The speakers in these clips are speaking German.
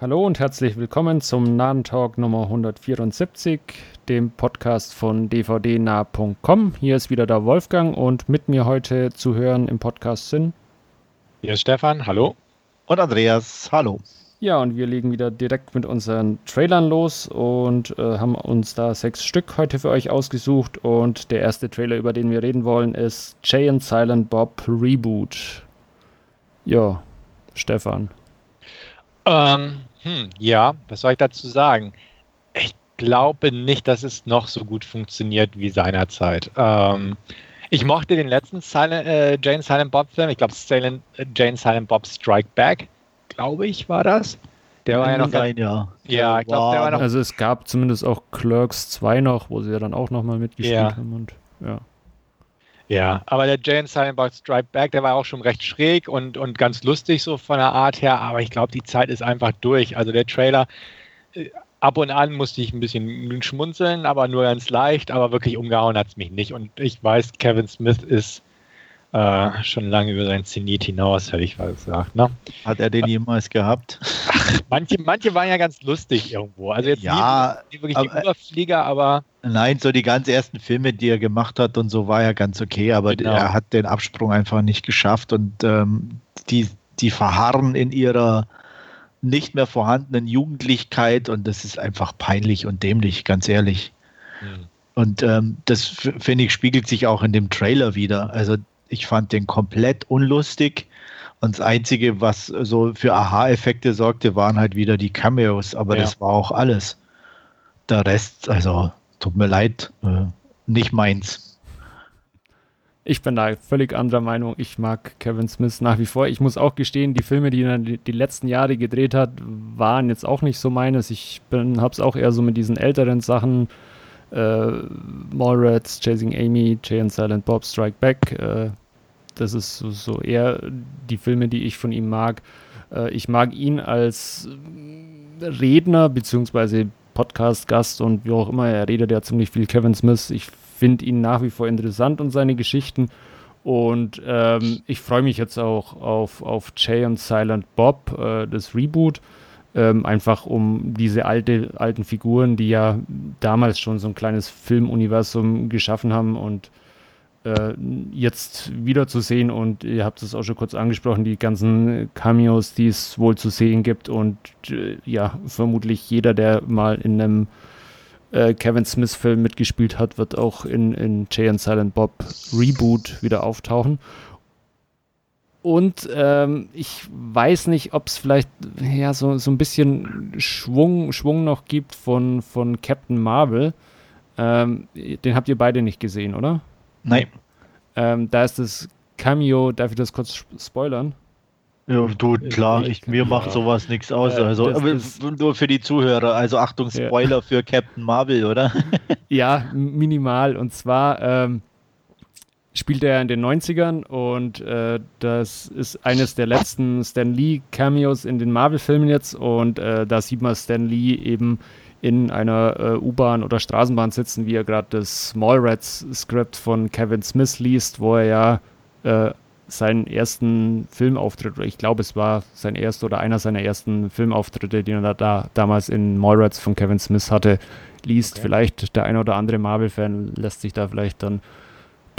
Hallo und herzlich willkommen zum Nahen Talk Nummer 174, dem Podcast von dvdnah.com. Hier ist wieder der Wolfgang und mit mir heute zu hören im Podcast sind. Hier ist Stefan, hallo. Und Andreas, hallo. Ja, und wir legen wieder direkt mit unseren Trailern los und äh, haben uns da sechs Stück heute für euch ausgesucht. Und der erste Trailer, über den wir reden wollen, ist Jay and Silent Bob Reboot. Ja, Stefan. Ähm, hm, ja, was soll ich dazu sagen? Ich glaube nicht, dass es noch so gut funktioniert wie seinerzeit. Ähm, ich mochte den letzten Silent, äh, Jane Silent Bob Film. Ich glaube, äh, Jane Silent Bob Strike Back glaube ich, war das. Der war ja noch. Sein, ja, ja ich glaube, der war noch. Also es gab zumindest auch Clerks 2 noch, wo sie ja dann auch nochmal mitgespielt ja. haben und ja. Ja, aber der Jane Box Stripe Back, der war auch schon recht schräg und, und ganz lustig so von der Art her, aber ich glaube, die Zeit ist einfach durch. Also der Trailer, äh, ab und an musste ich ein bisschen schmunzeln, aber nur ganz leicht, aber wirklich umgehauen hat es mich nicht. Und ich weiß, Kevin Smith ist äh, schon lange über sein Zenit hinaus, hätte ich mal gesagt. Ne? Hat er den jemals gehabt? Ach, manche, manche waren ja ganz lustig irgendwo. Also jetzt ja, nie, nie wirklich aber, die Überflieger, aber. Nein, so die ganz ersten Filme, die er gemacht hat und so, war ja ganz okay, aber genau. er hat den Absprung einfach nicht geschafft und ähm, die, die verharren in ihrer nicht mehr vorhandenen Jugendlichkeit und das ist einfach peinlich und dämlich, ganz ehrlich. Hm. Und ähm, das finde ich spiegelt sich auch in dem Trailer wieder. Also ich fand den komplett unlustig. Und das Einzige, was so für Aha-Effekte sorgte, waren halt wieder die Cameos, aber ja. das war auch alles. Der Rest, also tut mir leid, äh, nicht meins. Ich bin da völlig anderer Meinung. Ich mag Kevin Smith nach wie vor. Ich muss auch gestehen, die Filme, die er die letzten Jahre gedreht hat, waren jetzt auch nicht so meines. Ich habe es auch eher so mit diesen älteren Sachen äh, Mallrats, Chasing Amy, Jay and Silent Bob Strike Back. Äh, das ist so, so, eher die Filme, die ich von ihm mag. Äh, ich mag ihn als Redner bzw. Podcast-Gast und wie auch immer. Er redet ja ziemlich viel Kevin Smith. Ich finde ihn nach wie vor interessant und seine Geschichten. Und ähm, ich freue mich jetzt auch auf, auf Jay und Silent Bob, äh, das Reboot. Ähm, einfach um diese alte, alten Figuren, die ja damals schon so ein kleines Filmuniversum geschaffen haben und äh, jetzt wiederzusehen. Und ihr habt es auch schon kurz angesprochen, die ganzen Cameos, die es wohl zu sehen gibt. Und äh, ja, vermutlich jeder, der mal in einem äh, Kevin Smith-Film mitgespielt hat, wird auch in, in Jay and Silent Bob Reboot wieder auftauchen. Und ähm, ich weiß nicht, ob es vielleicht ja, so, so ein bisschen Schwung, Schwung noch gibt von, von Captain Marvel. Ähm, den habt ihr beide nicht gesehen, oder? Nein. Ähm, da ist das Cameo, darf ich das kurz spoilern? Ja, du, klar, ich, mir macht sowas nichts aus. Äh, also, nur für die Zuhörer. Also Achtung, Spoiler ja. für Captain Marvel, oder? ja, minimal. Und zwar ähm, spielt er in den 90ern und äh, das ist eines der letzten Stan Lee Cameos in den Marvel-Filmen jetzt und äh, da sieht man Stan Lee eben in einer äh, U-Bahn oder Straßenbahn sitzen, wie er gerade das Mallrats-Skript von Kevin Smith liest, wo er ja äh, seinen ersten Filmauftritt, ich glaube es war sein erster oder einer seiner ersten Filmauftritte, den er da damals in Mallrats von Kevin Smith hatte, liest. Okay. Vielleicht der eine oder andere Marvel-Fan lässt sich da vielleicht dann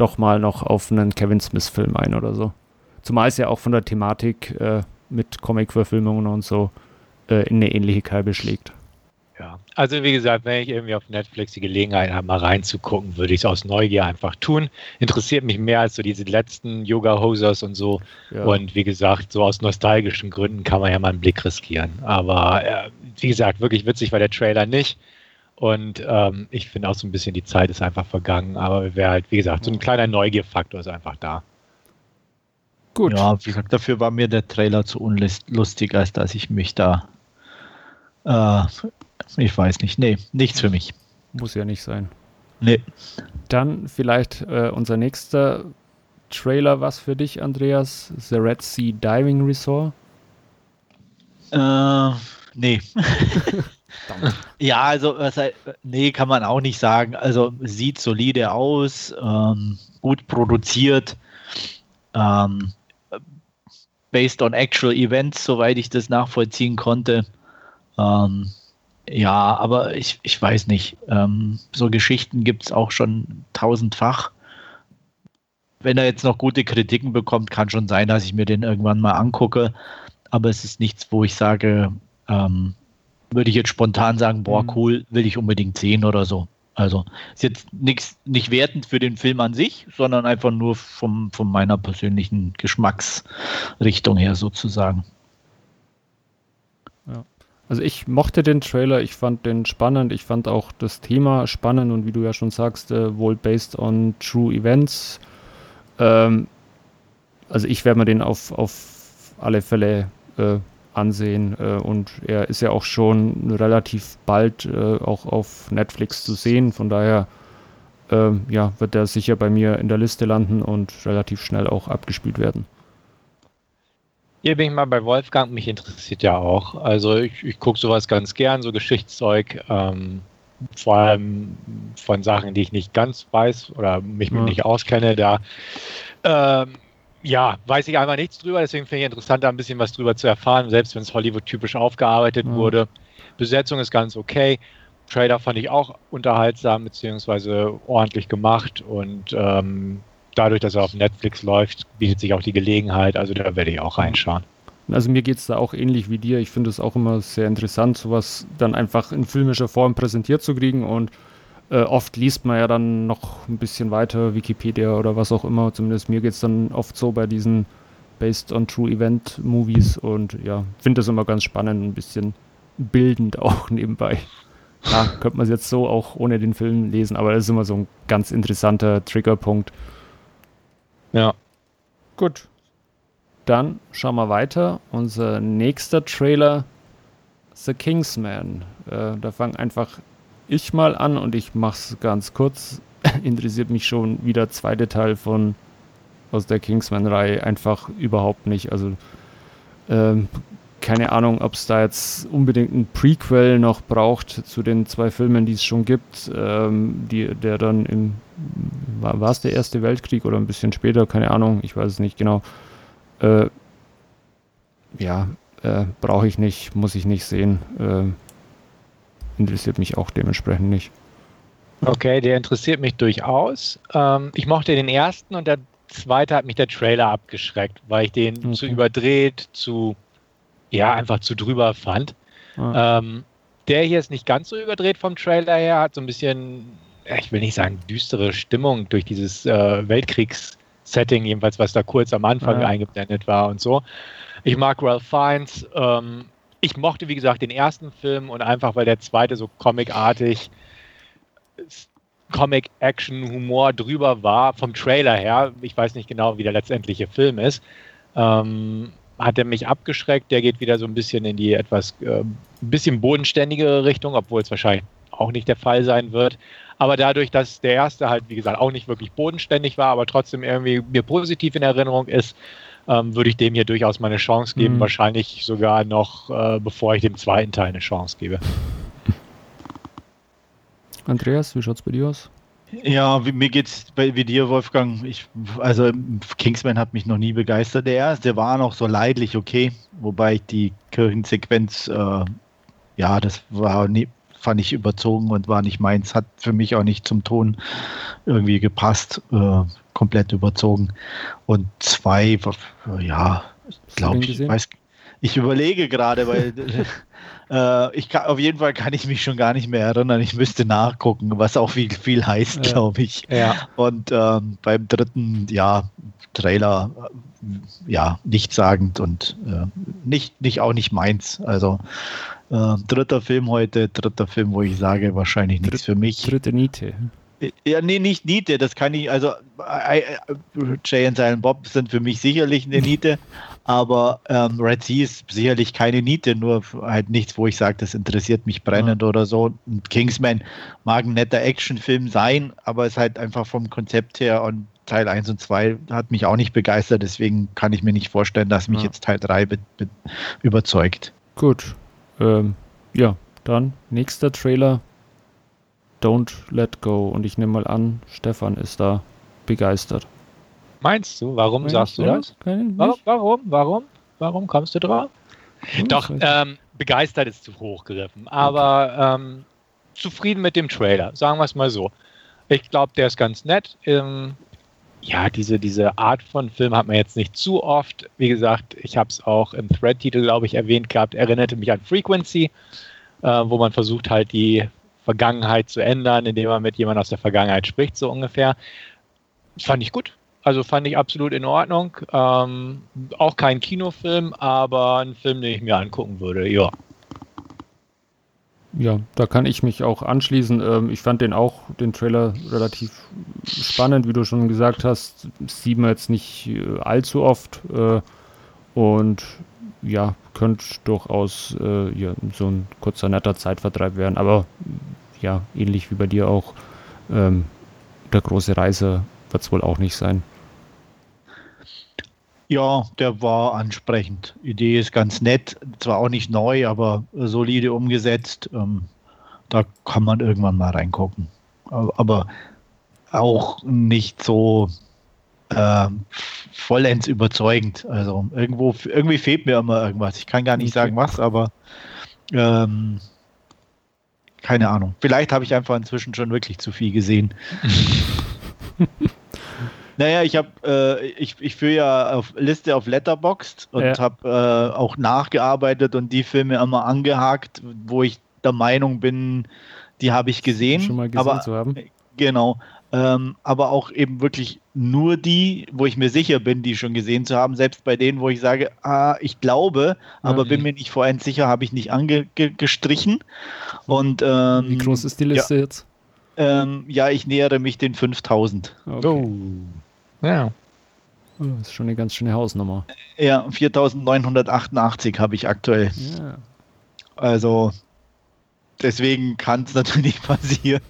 doch mal noch auf einen Kevin Smith-Film ein oder so. Zumal es ja auch von der Thematik äh, mit Comic-Verfilmungen und so äh, in eine ähnliche Kerbe schlägt. Ja, also wie gesagt, wenn ich irgendwie auf Netflix die Gelegenheit habe, mal reinzugucken, würde ich es aus Neugier einfach tun. Interessiert mich mehr als so diese letzten Yoga-Hosers und so. Ja. Und wie gesagt, so aus nostalgischen Gründen kann man ja mal einen Blick riskieren. Aber äh, wie gesagt, wirklich witzig war der Trailer nicht. Und ähm, ich finde auch so ein bisschen, die Zeit ist einfach vergangen. Aber wäre halt, wie gesagt, so ein kleiner Neugierfaktor ist einfach da. Gut. Ja, wie gesagt, dafür war mir der Trailer zu unlustig, als dass ich mich da. Äh, ich weiß nicht. Nee, nichts für mich. Muss ja nicht sein. Nee. Dann vielleicht äh, unser nächster Trailer, was für dich, Andreas? The Red Sea Diving Resort? Äh, nee. ja, also nee, kann man auch nicht sagen. Also sieht solide aus, ähm, gut produziert, ähm, based on actual events, soweit ich das nachvollziehen konnte. Ähm, ja, aber ich, ich weiß nicht. Ähm, so Geschichten gibt es auch schon tausendfach. Wenn er jetzt noch gute Kritiken bekommt, kann schon sein, dass ich mir den irgendwann mal angucke. Aber es ist nichts, wo ich sage, ähm, würde ich jetzt spontan sagen, boah, mhm. cool, will ich unbedingt sehen oder so. Also ist jetzt nichts nicht wertend für den Film an sich, sondern einfach nur vom, von meiner persönlichen Geschmacksrichtung her sozusagen. Ja. Also ich mochte den Trailer, ich fand den spannend, ich fand auch das Thema spannend und wie du ja schon sagst, äh, wohl based on true events. Ähm, also ich werde mir den auf, auf alle Fälle äh, ansehen. Äh, und er ist ja auch schon relativ bald äh, auch auf Netflix zu sehen. Von daher äh, ja, wird er sicher bei mir in der Liste landen und relativ schnell auch abgespielt werden. Hier bin ich mal bei Wolfgang, mich interessiert ja auch. Also ich, ich gucke sowas ganz gern, so Geschichtszeug, ähm, vor allem von Sachen, die ich nicht ganz weiß oder mich ja. nicht auskenne. Da ähm, ja, weiß ich einfach nichts drüber, deswegen finde ich interessant, da ein bisschen was drüber zu erfahren, selbst wenn es Hollywood-typisch aufgearbeitet mhm. wurde. Besetzung ist ganz okay. Trailer fand ich auch unterhaltsam beziehungsweise ordentlich gemacht und ähm, dadurch, dass er auf Netflix läuft, bietet sich auch die Gelegenheit, also da werde ich auch reinschauen. Also mir geht es da auch ähnlich wie dir. Ich finde es auch immer sehr interessant, sowas dann einfach in filmischer Form präsentiert zu kriegen und äh, oft liest man ja dann noch ein bisschen weiter, Wikipedia oder was auch immer. Zumindest mir geht es dann oft so bei diesen Based on True Event Movies und ja, finde das immer ganz spannend, ein bisschen bildend auch nebenbei. Ja, könnte man es jetzt so auch ohne den Film lesen, aber das ist immer so ein ganz interessanter Triggerpunkt. Ja. Gut. Dann schauen wir weiter. Unser nächster Trailer, The Kingsman. Äh, da fangen einfach ich mal an und ich mache es ganz kurz. Interessiert mich schon wie der zweite Teil von aus der Kingsman-Reihe einfach überhaupt nicht. Also ähm, keine Ahnung, ob es da jetzt unbedingt ein Prequel noch braucht zu den zwei Filmen, die es schon gibt, ähm, die, der dann im war es der Erste Weltkrieg oder ein bisschen später, keine Ahnung, ich weiß es nicht genau. Äh, ja, äh, brauche ich nicht, muss ich nicht sehen. Äh, interessiert mich auch dementsprechend nicht. Okay, der interessiert mich durchaus. Ähm, ich mochte den ersten und der zweite hat mich der Trailer abgeschreckt, weil ich den okay. zu überdreht, zu, ja, einfach zu drüber fand. Ah. Ähm, der hier ist nicht ganz so überdreht vom Trailer her, hat so ein bisschen, ich will nicht sagen düstere Stimmung durch dieses äh, Weltkriegs-Setting, jedenfalls was da kurz am Anfang ah. eingeblendet war und so. Ich mag Ralph Fiennes, ähm, ich mochte, wie gesagt, den ersten Film und einfach, weil der zweite so comicartig, Comic-Action-Humor drüber war, vom Trailer her, ich weiß nicht genau, wie der letztendliche Film ist, ähm, hat er mich abgeschreckt. Der geht wieder so ein bisschen in die etwas, äh, ein bisschen bodenständigere Richtung, obwohl es wahrscheinlich auch nicht der Fall sein wird. Aber dadurch, dass der erste halt, wie gesagt, auch nicht wirklich bodenständig war, aber trotzdem irgendwie mir positiv in Erinnerung ist, ähm, würde ich dem hier durchaus mal eine Chance geben. Mhm. Wahrscheinlich sogar noch, äh, bevor ich dem zweiten Teil eine Chance gebe. Andreas, wie schaut es bei dir aus? Ja, wie, mir geht's bei, wie dir, Wolfgang. Ich, also Kingsman hat mich noch nie begeistert. Der erste war noch so leidlich okay, wobei ich die Kirchensequenz, äh, ja, das war nie, fand ich überzogen und war nicht meins. Hat für mich auch nicht zum Ton irgendwie gepasst. Äh, komplett überzogen. Und zwei, ja, glaube ich, weiß, ich überlege gerade, weil äh, ich kann, auf jeden Fall kann ich mich schon gar nicht mehr erinnern. Ich müsste nachgucken, was auch viel, viel heißt, glaube ich. Ja. Und ähm, beim dritten, ja, Trailer, äh, ja, nichtssagend und äh, nicht, nicht auch nicht meins. Also äh, dritter Film heute, dritter Film, wo ich sage, wahrscheinlich nichts für mich. Dritte Niete. Ja, nee, nicht Niete, das kann ich, also äh, Jay und Silent Bob sind für mich sicherlich eine Niete, aber ähm, Red Sea ist sicherlich keine Niete, nur halt nichts, wo ich sage, das interessiert mich brennend ja. oder so. Und Kingsman mag ein netter Actionfilm sein, aber ist halt einfach vom Konzept her und Teil 1 und 2 hat mich auch nicht begeistert, deswegen kann ich mir nicht vorstellen, dass mich ja. jetzt Teil 3 überzeugt. Gut, ähm, ja, dann nächster Trailer Don't Let Go. Und ich nehme mal an, Stefan ist da begeistert. Meinst du? Warum ja, sagst du das? Warum, warum? Warum? Warum kommst du drauf? Hm, Doch, ähm, begeistert ist zu hoch gegriffen, aber ähm, zufrieden mit dem Trailer, sagen wir es mal so. Ich glaube, der ist ganz nett. Ähm, ja, diese, diese Art von Film hat man jetzt nicht zu oft. Wie gesagt, ich habe es auch im Thread-Titel, glaube ich, erwähnt gehabt, erinnerte mich an Frequency, äh, wo man versucht halt die Vergangenheit zu ändern, indem man mit jemandem aus der Vergangenheit spricht, so ungefähr. Das fand ich gut. Also fand ich absolut in Ordnung. Ähm, auch kein Kinofilm, aber ein Film, den ich mir angucken würde, ja. Ja, da kann ich mich auch anschließen. Ähm, ich fand den auch, den Trailer relativ spannend, wie du schon gesagt hast. Sieht man jetzt nicht äh, allzu oft. Äh, und ja, könnte durchaus äh, ja, so ein kurzer, netter Zeitvertreib werden. Aber ja, ähnlich wie bei dir auch, ähm, der große Reise wird es wohl auch nicht sein. Ja, der war ansprechend. Idee ist ganz nett, zwar auch nicht neu, aber solide umgesetzt. Ähm, da kann man irgendwann mal reingucken. Aber auch nicht so äh, vollends überzeugend. Also irgendwo, irgendwie fehlt mir immer irgendwas. Ich kann gar nicht sagen was, aber ähm, keine Ahnung. Vielleicht habe ich einfach inzwischen schon wirklich zu viel gesehen. Naja, ich habe, äh, ich, ich führe ja auf Liste auf Letterboxd und ja. habe äh, auch nachgearbeitet und die Filme immer angehakt, wo ich der Meinung bin, die habe ich gesehen. Schon mal gesehen aber, zu haben. Genau. Ähm, aber auch eben wirklich nur die, wo ich mir sicher bin, die schon gesehen zu haben. Selbst bei denen, wo ich sage, ah, ich glaube, aber okay. bin mir nicht vorhin sicher, habe ich nicht angestrichen. Und ähm, wie groß ist die Liste ja, jetzt? Ähm, ja, ich nähere mich den 5000. Okay. Oh. Ja. Oh, das ist schon eine ganz schöne Hausnummer. Ja, 4988 habe ich aktuell. Ja. Also deswegen kann es natürlich passieren,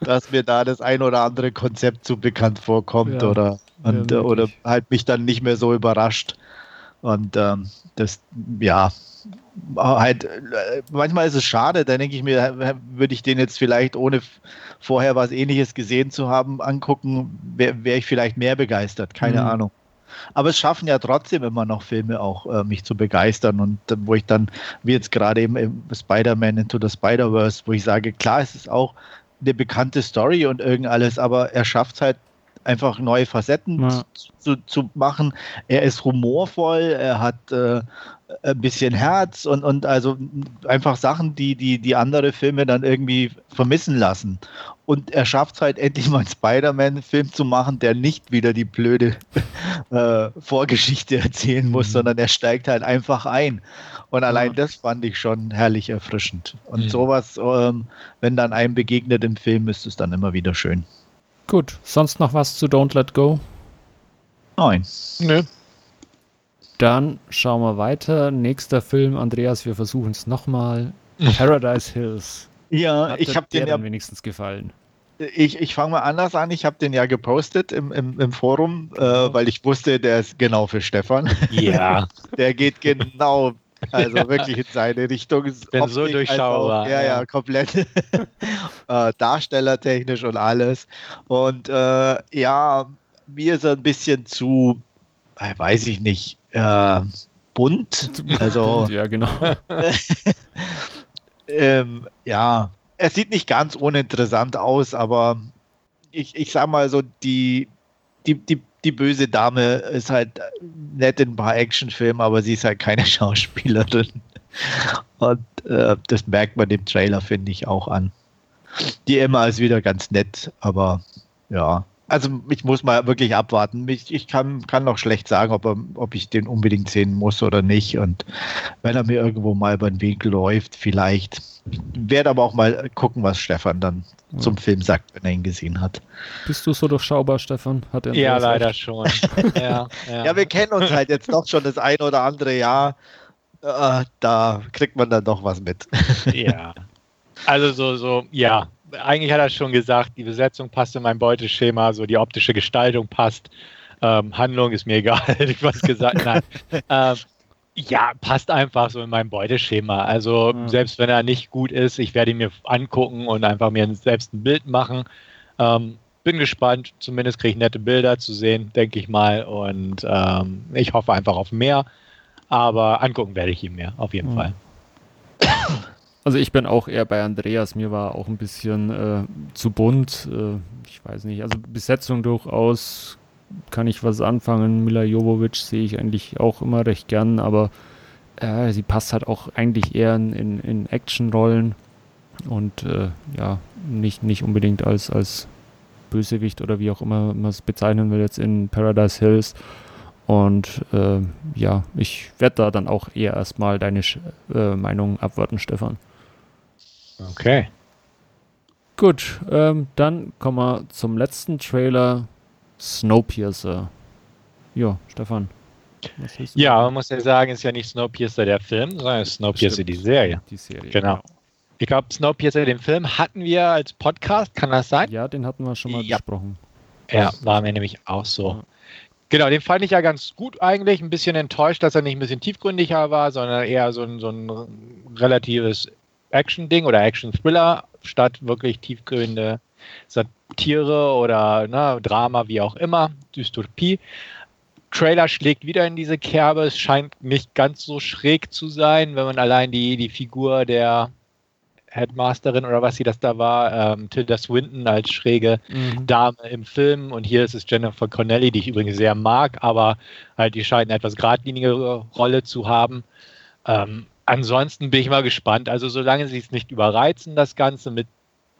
dass mir da das ein oder andere Konzept zu bekannt vorkommt ja, oder, und, ja, oder halt mich dann nicht mehr so überrascht. Und ähm, das, ja, halt, äh, manchmal ist es schade, da denke ich mir, würde ich den jetzt vielleicht ohne vorher was ähnliches gesehen zu haben, angucken, wäre wär ich vielleicht mehr begeistert, keine mhm. Ahnung. Aber es schaffen ja trotzdem immer noch Filme auch, äh, mich zu begeistern und äh, wo ich dann, wie jetzt gerade eben im Spider-Man Into the Spider-Verse, wo ich sage, klar, es ist auch eine bekannte Story und irgend alles, aber er schafft es halt einfach neue Facetten ja. zu, zu, machen. Er ist humorvoll, er hat äh, ein bisschen Herz und, und also einfach Sachen, die, die, die andere Filme dann irgendwie vermissen lassen. Und er schafft es halt endlich mal einen Spider-Man-Film zu machen, der nicht wieder die blöde äh, Vorgeschichte erzählen muss, mhm. sondern er steigt halt einfach ein. Und allein ja. das fand ich schon herrlich erfrischend. Und mhm. sowas, ähm, wenn dann einem begegnet im Film, ist es dann immer wieder schön. Gut, sonst noch was zu Don't Let Go? Nein. Nö. Dann schauen wir weiter. Nächster Film, Andreas, wir versuchen es nochmal. Paradise Hills. Ja, Hat ich habe den ja wenigstens gefallen. Ich, ich fange mal anders an. Ich habe den ja gepostet im, im, im Forum, äh, weil ich wusste, der ist genau für Stefan. Ja. der geht genau, also wirklich in seine Richtung. Ich bin so durchschaubar. Auch, ja, ja, komplett. äh, darstellertechnisch und alles. Und äh, ja, mir ist er ein bisschen zu, weiß ich nicht, äh, bunt. Also, ja, genau. ähm, ja, er sieht nicht ganz uninteressant aus, aber ich, ich sag mal so, die, die, die, die böse Dame ist halt nett in ein paar Actionfilmen, aber sie ist halt keine Schauspielerin. Und äh, das merkt man dem Trailer, finde ich, auch an. Die Emma ist wieder ganz nett, aber ja, also ich muss mal wirklich abwarten. Ich, ich kann, kann noch schlecht sagen, ob, er, ob ich den unbedingt sehen muss oder nicht. Und wenn er mir irgendwo mal über den Weg läuft, vielleicht. Ich werde aber auch mal gucken, was Stefan dann ja. zum Film sagt, wenn er ihn gesehen hat. Bist du so durchschaubar, Stefan? Hat er ja, leider recht? schon. ja, ja. ja, wir kennen uns halt jetzt doch schon das ein oder andere Jahr. Äh, da kriegt man dann doch was mit. ja. Also so, so, ja, eigentlich hat er schon gesagt, die Besetzung passt in mein Beuteschema, so die optische Gestaltung passt. Ähm, Handlung ist mir egal, hätte ich was gesagt. Nein. ähm, ja, passt einfach so in mein Beuteschema. Also ja. selbst wenn er nicht gut ist, ich werde ihn mir angucken und einfach mir selbst ein Bild machen. Ähm, bin gespannt, zumindest kriege ich nette Bilder zu sehen, denke ich mal. Und ähm, ich hoffe einfach auf mehr. Aber angucken werde ich ihn mir, auf jeden ja. Fall. Also ich bin auch eher bei Andreas. Mir war auch ein bisschen äh, zu bunt. Äh, ich weiß nicht. Also Besetzung durchaus kann ich was anfangen. Mila Jovovic sehe ich eigentlich auch immer recht gern, aber äh, sie passt halt auch eigentlich eher in, in, in Actionrollen und äh, ja, nicht, nicht unbedingt als, als Bösewicht oder wie auch immer man es bezeichnen will, jetzt in Paradise Hills. Und äh, ja, ich werde da dann auch eher erstmal deine äh, Meinung abwarten, Stefan. Okay. Gut, ähm, dann kommen wir zum letzten Trailer, Snowpiercer. Ja, Stefan. Ja, man muss ja sagen, ist ja nicht Snowpiercer der Film, sondern Snowpiercer Stimmt, die Serie. Die Serie. Genau. genau. Ich glaube, Snowpiercer, den Film hatten wir als Podcast, kann das sein? Ja, den hatten wir schon mal ja. besprochen. Ja, war mir nämlich auch so. Ja. Genau, den fand ich ja ganz gut eigentlich. Ein bisschen enttäuscht, dass er nicht ein bisschen tiefgründiger war, sondern eher so ein, so ein relatives Action-Ding oder Action-Thriller statt wirklich tiefgründe Satire oder ne, Drama, wie auch immer, Dystopie. Trailer schlägt wieder in diese Kerbe. Es scheint nicht ganz so schräg zu sein, wenn man allein die, die Figur der Headmasterin oder was sie das da war, ähm, Tilda Swinton als schräge mhm. Dame im Film und hier ist es Jennifer Connelly, die ich übrigens sehr mag, aber halt die scheint eine etwas geradlinigere Rolle zu haben. Ähm, ansonsten bin ich mal gespannt. Also solange sie es nicht überreizen, das Ganze mit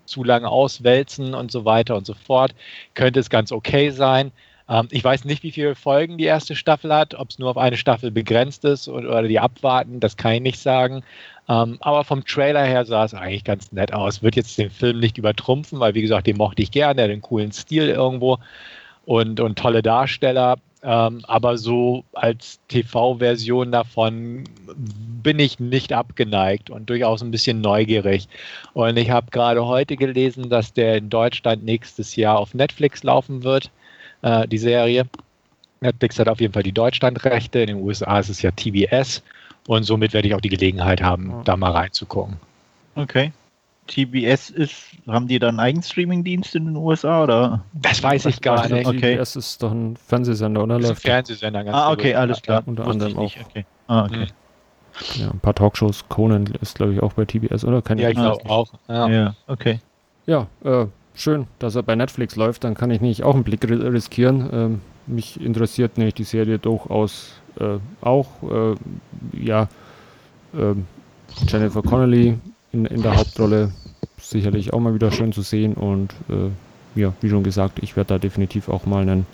zu lange auswälzen und so weiter und so fort, könnte es ganz okay sein. Ähm, ich weiß nicht, wie viele Folgen die erste Staffel hat, ob es nur auf eine Staffel begrenzt ist oder, oder die abwarten, das kann ich nicht sagen. Ähm, aber vom Trailer her sah es eigentlich ganz nett aus. Wird jetzt den Film nicht übertrumpfen, weil wie gesagt, den mochte ich gerne, der hat einen coolen Stil irgendwo und, und tolle Darsteller. Ähm, aber so als TV-Version davon bin ich nicht abgeneigt und durchaus ein bisschen neugierig. Und ich habe gerade heute gelesen, dass der in Deutschland nächstes Jahr auf Netflix laufen wird, äh, die Serie. Netflix hat auf jeden Fall die Deutschlandrechte. In den USA ist es ja TBS. Und somit werde ich auch die Gelegenheit haben, da mal reinzugucken. Okay. TBS ist, haben die dann einen eigenen Streamingdienst in den USA oder? Das weiß ich gar nicht. Okay. TBS ist doch ein Fernsehsender, oder? Das ist ein Fernsehsender, ganz Ah, okay, alles klar. Unter anderem auch. Okay. Ah, okay. Mhm. Ja, ein paar Talkshows. Conan ist, glaube ich, auch bei TBS, oder? Kann ja, ich glaube auch. Ja. ja, okay. Ja, äh, schön, dass er bei Netflix läuft. Dann kann ich nicht auch einen Blick riskieren. Ähm, mich interessiert nämlich die Serie durchaus äh, auch. Äh, ja, ähm, Jennifer Connelly in, in der Hauptrolle sicherlich auch mal wieder schön zu sehen und äh, ja, wie schon gesagt, ich werde da definitiv auch mal einen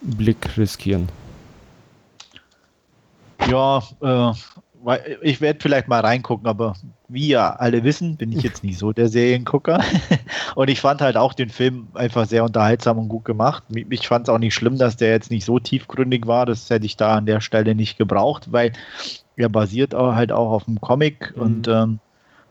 Blick riskieren. Ja, äh, ich werde vielleicht mal reingucken, aber wie ja alle wissen, bin ich jetzt nicht so der Seriengucker. und ich fand halt auch den Film einfach sehr unterhaltsam und gut gemacht. Ich fand es auch nicht schlimm, dass der jetzt nicht so tiefgründig war. Das hätte ich da an der Stelle nicht gebraucht, weil er basiert auch halt auch auf dem Comic mhm. und ähm,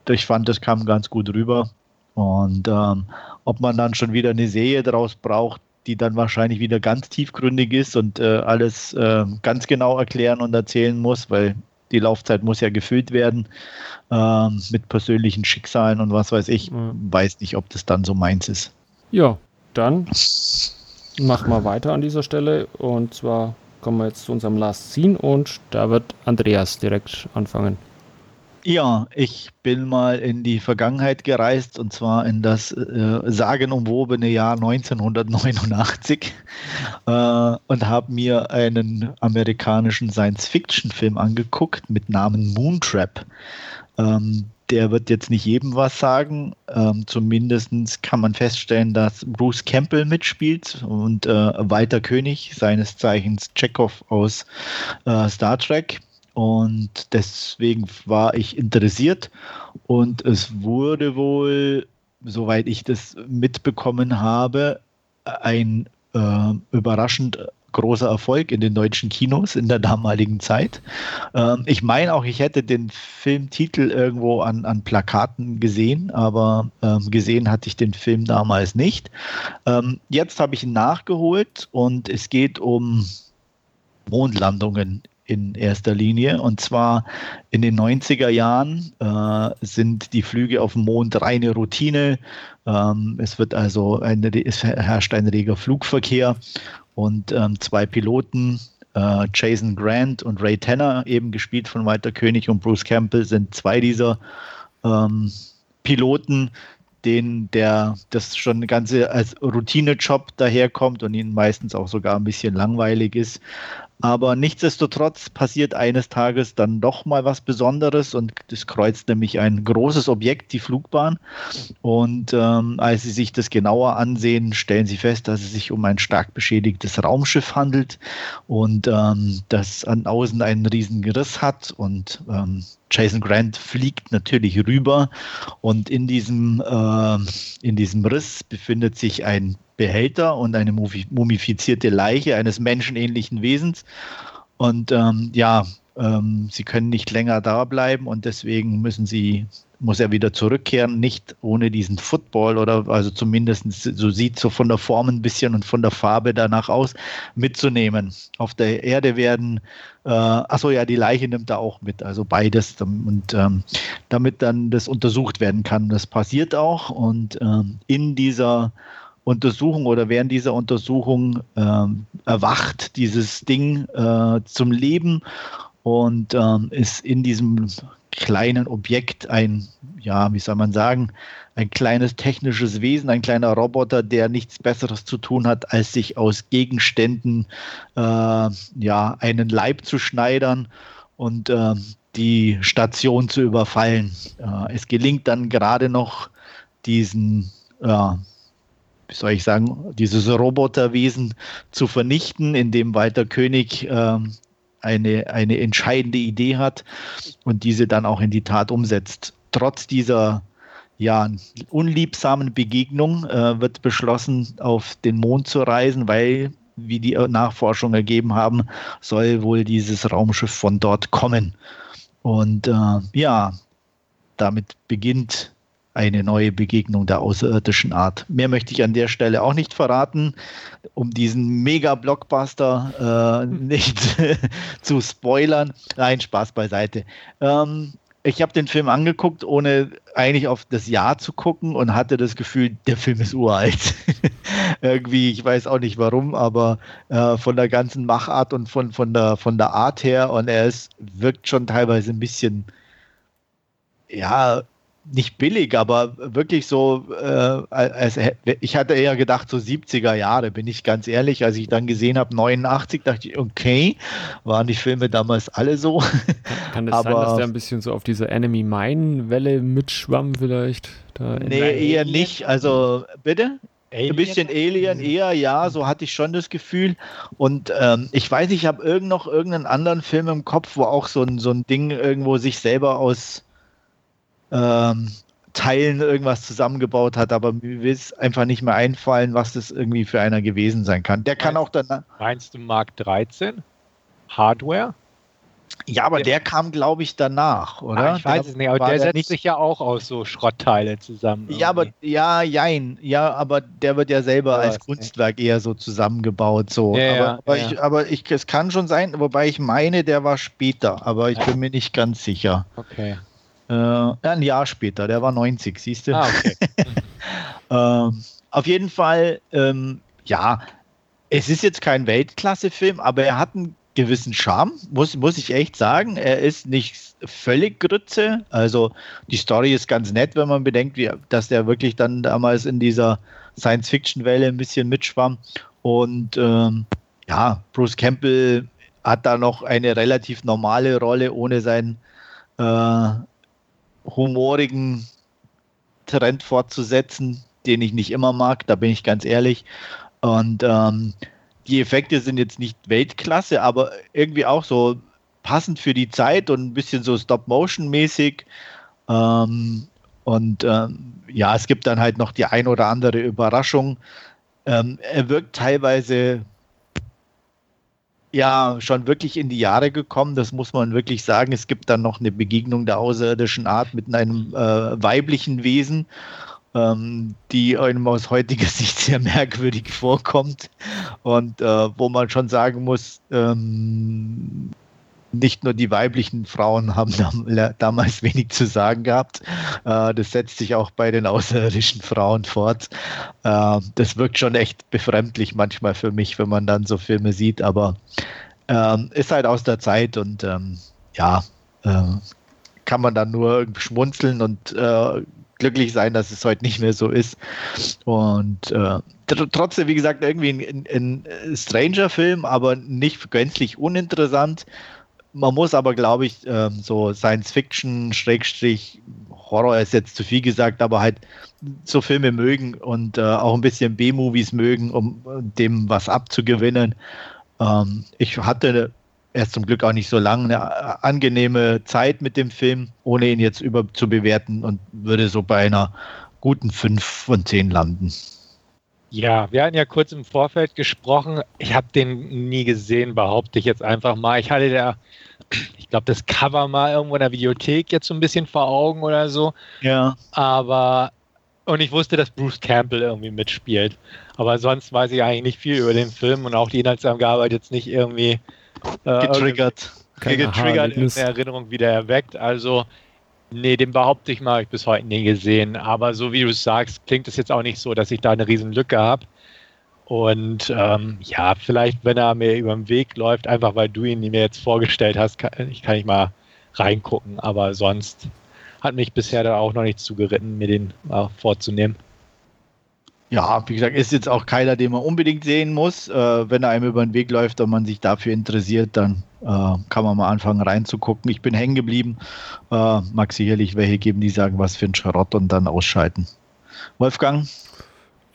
ich fand, das kam ganz gut rüber. Und ähm, ob man dann schon wieder eine Serie daraus braucht, die dann wahrscheinlich wieder ganz tiefgründig ist und äh, alles äh, ganz genau erklären und erzählen muss, weil die Laufzeit muss ja gefüllt werden ähm, mit persönlichen Schicksalen und was weiß ich. Weiß nicht, ob das dann so meins ist. Ja, dann machen wir weiter an dieser Stelle und zwar kommen wir jetzt zu unserem Last Scene und da wird Andreas direkt anfangen. Ja, ich bin mal in die Vergangenheit gereist und zwar in das äh, sagenumwobene Jahr 1989 äh, und habe mir einen amerikanischen Science-Fiction-Film angeguckt mit Namen Moontrap. Ähm, der wird jetzt nicht jedem was sagen. Ähm, Zumindest kann man feststellen, dass Bruce Campbell mitspielt und äh, Walter König, seines Zeichens Chekhov aus äh, Star Trek. Und deswegen war ich interessiert und es wurde wohl, soweit ich das mitbekommen habe, ein äh, überraschend großer Erfolg in den deutschen Kinos in der damaligen Zeit. Ähm, ich meine auch, ich hätte den Filmtitel irgendwo an, an Plakaten gesehen, aber ähm, gesehen hatte ich den Film damals nicht. Ähm, jetzt habe ich ihn nachgeholt und es geht um Mondlandungen in erster Linie. Und zwar in den 90er Jahren äh, sind die Flüge auf dem Mond reine Routine. Ähm, es wird also eine, es herrscht ein reger Flugverkehr und ähm, zwei Piloten, äh, Jason Grant und Ray Tanner, eben gespielt von Walter König und Bruce Campbell, sind zwei dieser ähm, Piloten, den der das schon ganze als Routinejob daherkommt und ihnen meistens auch sogar ein bisschen langweilig ist. Aber nichtsdestotrotz passiert eines Tages dann doch mal was Besonderes und es kreuzt nämlich ein großes Objekt, die Flugbahn. Und ähm, als Sie sich das genauer ansehen, stellen Sie fest, dass es sich um ein stark beschädigtes Raumschiff handelt und ähm, das an außen einen riesen Geriss hat und ähm, Jason Grant fliegt natürlich rüber und in diesem, äh, in diesem Riss befindet sich ein Behälter und eine mumifizierte Leiche eines menschenähnlichen Wesens. Und ähm, ja, ähm, sie können nicht länger da bleiben und deswegen müssen sie muss er wieder zurückkehren, nicht ohne diesen Football oder also zumindest so sieht so von der Form ein bisschen und von der Farbe danach aus mitzunehmen. Auf der Erde werden, äh, achso ja, die Leiche nimmt er auch mit, also beides und ähm, damit dann das untersucht werden kann. Das passiert auch und ähm, in dieser Untersuchung oder während dieser Untersuchung ähm, erwacht dieses Ding äh, zum Leben und ähm, ist in diesem kleinen Objekt ein, ja, wie soll man sagen, ein kleines technisches Wesen, ein kleiner Roboter, der nichts Besseres zu tun hat, als sich aus Gegenständen äh, ja, einen Leib zu schneidern und äh, die Station zu überfallen. Äh, es gelingt dann gerade noch, diesen, wie soll ich sagen, dieses Roboterwesen zu vernichten, indem Walter König ähm, eine, eine entscheidende Idee hat und diese dann auch in die Tat umsetzt. Trotz dieser ja, unliebsamen Begegnung äh, wird beschlossen, auf den Mond zu reisen, weil, wie die Nachforschungen ergeben haben, soll wohl dieses Raumschiff von dort kommen. Und äh, ja, damit beginnt eine neue Begegnung der außerirdischen Art. Mehr möchte ich an der Stelle auch nicht verraten, um diesen Mega-Blockbuster äh, nicht zu spoilern. Nein, Spaß beiseite. Ähm, ich habe den Film angeguckt, ohne eigentlich auf das Jahr zu gucken und hatte das Gefühl, der Film ist uralt. Irgendwie, ich weiß auch nicht warum, aber äh, von der ganzen Machart und von, von, der, von der Art her und er ist, wirkt schon teilweise ein bisschen ja, nicht billig, aber wirklich so, äh, als, ich hatte eher gedacht, so 70er Jahre, bin ich ganz ehrlich. Als ich dann gesehen habe, 89, dachte ich, okay, waren die Filme damals alle so. Kann es das sein, dass der ein bisschen so auf diese Enemy Mine-Welle mitschwamm vielleicht? Da nee, eher nicht. Also, bitte? Alien? Ein bisschen Alien, eher, ja, so hatte ich schon das Gefühl. Und ähm, ich weiß, ich habe irgend noch irgendeinen anderen Film im Kopf, wo auch so ein, so ein Ding irgendwo sich selber aus ähm, Teilen irgendwas zusammengebaut hat, aber mir will es einfach nicht mehr einfallen, was das irgendwie für einer gewesen sein kann. Der kann auch dann. Meinst du Mark 13? Hardware? Ja, aber der, der kam, glaube ich, danach, oder? Ah, ich weiß der, es nicht, aber der setzt nicht... sich ja auch aus so Schrottteilen zusammen. Ja, aber ja, jein. Ja, aber der wird ja selber als Kunstwerk eher so zusamgebaut. So. Ja, aber, ja, aber, ja. Ich, aber ich, es kann schon sein, wobei ich meine, der war später, aber ich bin mir nicht ganz sicher. Okay. Äh, ein Jahr später, der war 90, siehst du? Ah, okay. ähm, auf jeden Fall, ähm, ja, es ist jetzt kein Weltklasse-Film, aber er hat einen gewissen Charme, muss, muss ich echt sagen. Er ist nicht völlig Grütze. Also die Story ist ganz nett, wenn man bedenkt, wie, dass der wirklich dann damals in dieser Science-Fiction-Welle ein bisschen mitschwamm. Und ähm, ja, Bruce Campbell hat da noch eine relativ normale Rolle, ohne sein äh, humorigen Trend fortzusetzen, den ich nicht immer mag, da bin ich ganz ehrlich. Und ähm, die Effekte sind jetzt nicht Weltklasse, aber irgendwie auch so passend für die Zeit und ein bisschen so Stop-Motion-mäßig. Ähm, und ähm, ja, es gibt dann halt noch die ein oder andere Überraschung. Ähm, er wirkt teilweise ja schon wirklich in die Jahre gekommen. Das muss man wirklich sagen. Es gibt dann noch eine Begegnung der außerirdischen Art mit einem äh, weiblichen Wesen, ähm, die einem aus heutiger Sicht sehr merkwürdig vorkommt und äh, wo man schon sagen muss, ähm, nicht nur die weiblichen Frauen haben damals wenig zu sagen gehabt. Äh, das setzt sich auch bei den außerirdischen Frauen fort. Äh, das wirkt schon echt befremdlich manchmal für mich, wenn man dann so Filme sieht, aber ähm, ist halt aus der Zeit und ähm, ja, äh, kann man dann nur schmunzeln und äh, glücklich sein, dass es heute nicht mehr so ist. Und äh, trotzdem, wie gesagt, irgendwie ein, ein, ein Stranger-Film, aber nicht gänzlich uninteressant. Man muss aber, glaube ich, ähm, so Science-Fiction, Schrägstrich, Horror ist jetzt zu viel gesagt, aber halt so Filme mögen und äh, auch ein bisschen B-Movies mögen, um dem was abzugewinnen. Ähm, ich hatte erst zum Glück auch nicht so lange eine angenehme Zeit mit dem Film, ohne ihn jetzt über zu bewerten und würde so bei einer guten 5 von 10 landen. Ja, wir hatten ja kurz im Vorfeld gesprochen. Ich habe den nie gesehen, behaupte ich jetzt einfach mal. Ich hatte da, ich glaube, das Cover mal irgendwo in der Videothek jetzt so ein bisschen vor Augen oder so. Ja. Aber, und ich wusste, dass Bruce Campbell irgendwie mitspielt. Aber sonst weiß ich eigentlich nicht viel über den Film und auch die Inhaltsangabe hat jetzt nicht irgendwie äh, getriggert. Getriggert in der Erinnerung wieder erweckt. Also, Nee, den behaupte ich mal, ich bis heute nie gesehen. Aber so wie du es sagst, klingt es jetzt auch nicht so, dass ich da eine riesen Lücke habe. Und ähm, ja, vielleicht, wenn er mir über den Weg läuft, einfach weil du ihn mir jetzt vorgestellt hast, kann ich, kann ich mal reingucken. Aber sonst hat mich bisher da auch noch nichts zugeritten, mir den mal vorzunehmen. Ja, wie gesagt, ist jetzt auch keiner, den man unbedingt sehen muss. Äh, wenn er einem über den Weg läuft und man sich dafür interessiert, dann kann man mal anfangen reinzugucken. Ich bin hängen geblieben. Äh, mag sicherlich welche geben, die sagen, was für ein Schrott und dann ausschalten. Wolfgang?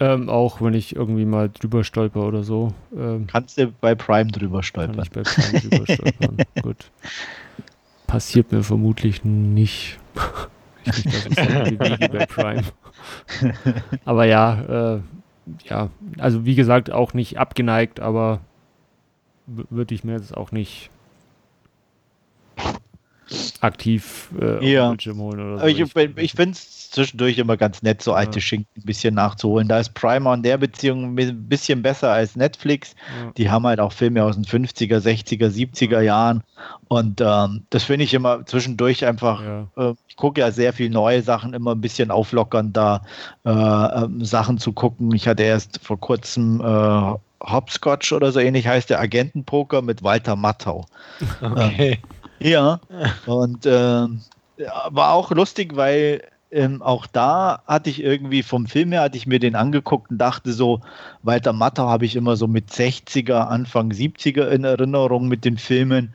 Ähm, auch wenn ich irgendwie mal drüber stolper oder so. Ähm, Kannst du bei Prime drüber stolpern? Kann ich bei Prime drüber stolpern. Gut. Passiert mir vermutlich nicht. ich bei Prime. aber ja, äh, ja, also wie gesagt, auch nicht abgeneigt, aber würde ich mir jetzt auch nicht aktiv äh, ja. Bildschirm holen oder so. ich, ich, ich finde es zwischendurch immer ganz nett, so alte ja. Schinken ein bisschen nachzuholen. Da ist Primer in der Beziehung ein bisschen besser als Netflix. Ja. Die haben halt auch Filme aus den 50er, 60er, 70er Jahren. Und ähm, das finde ich immer zwischendurch einfach, äh, ich gucke ja sehr viel neue Sachen, immer ein bisschen auflockern, da äh, äh, Sachen zu gucken. Ich hatte erst vor kurzem äh, Hopscotch oder so ähnlich heißt der Agentenpoker mit Walter Mattau. Okay. Ja, und äh, war auch lustig, weil ähm, auch da hatte ich irgendwie vom Film her, hatte ich mir den angeguckt und dachte so, Walter Matthau habe ich immer so mit 60er, Anfang 70er in Erinnerung mit den Filmen.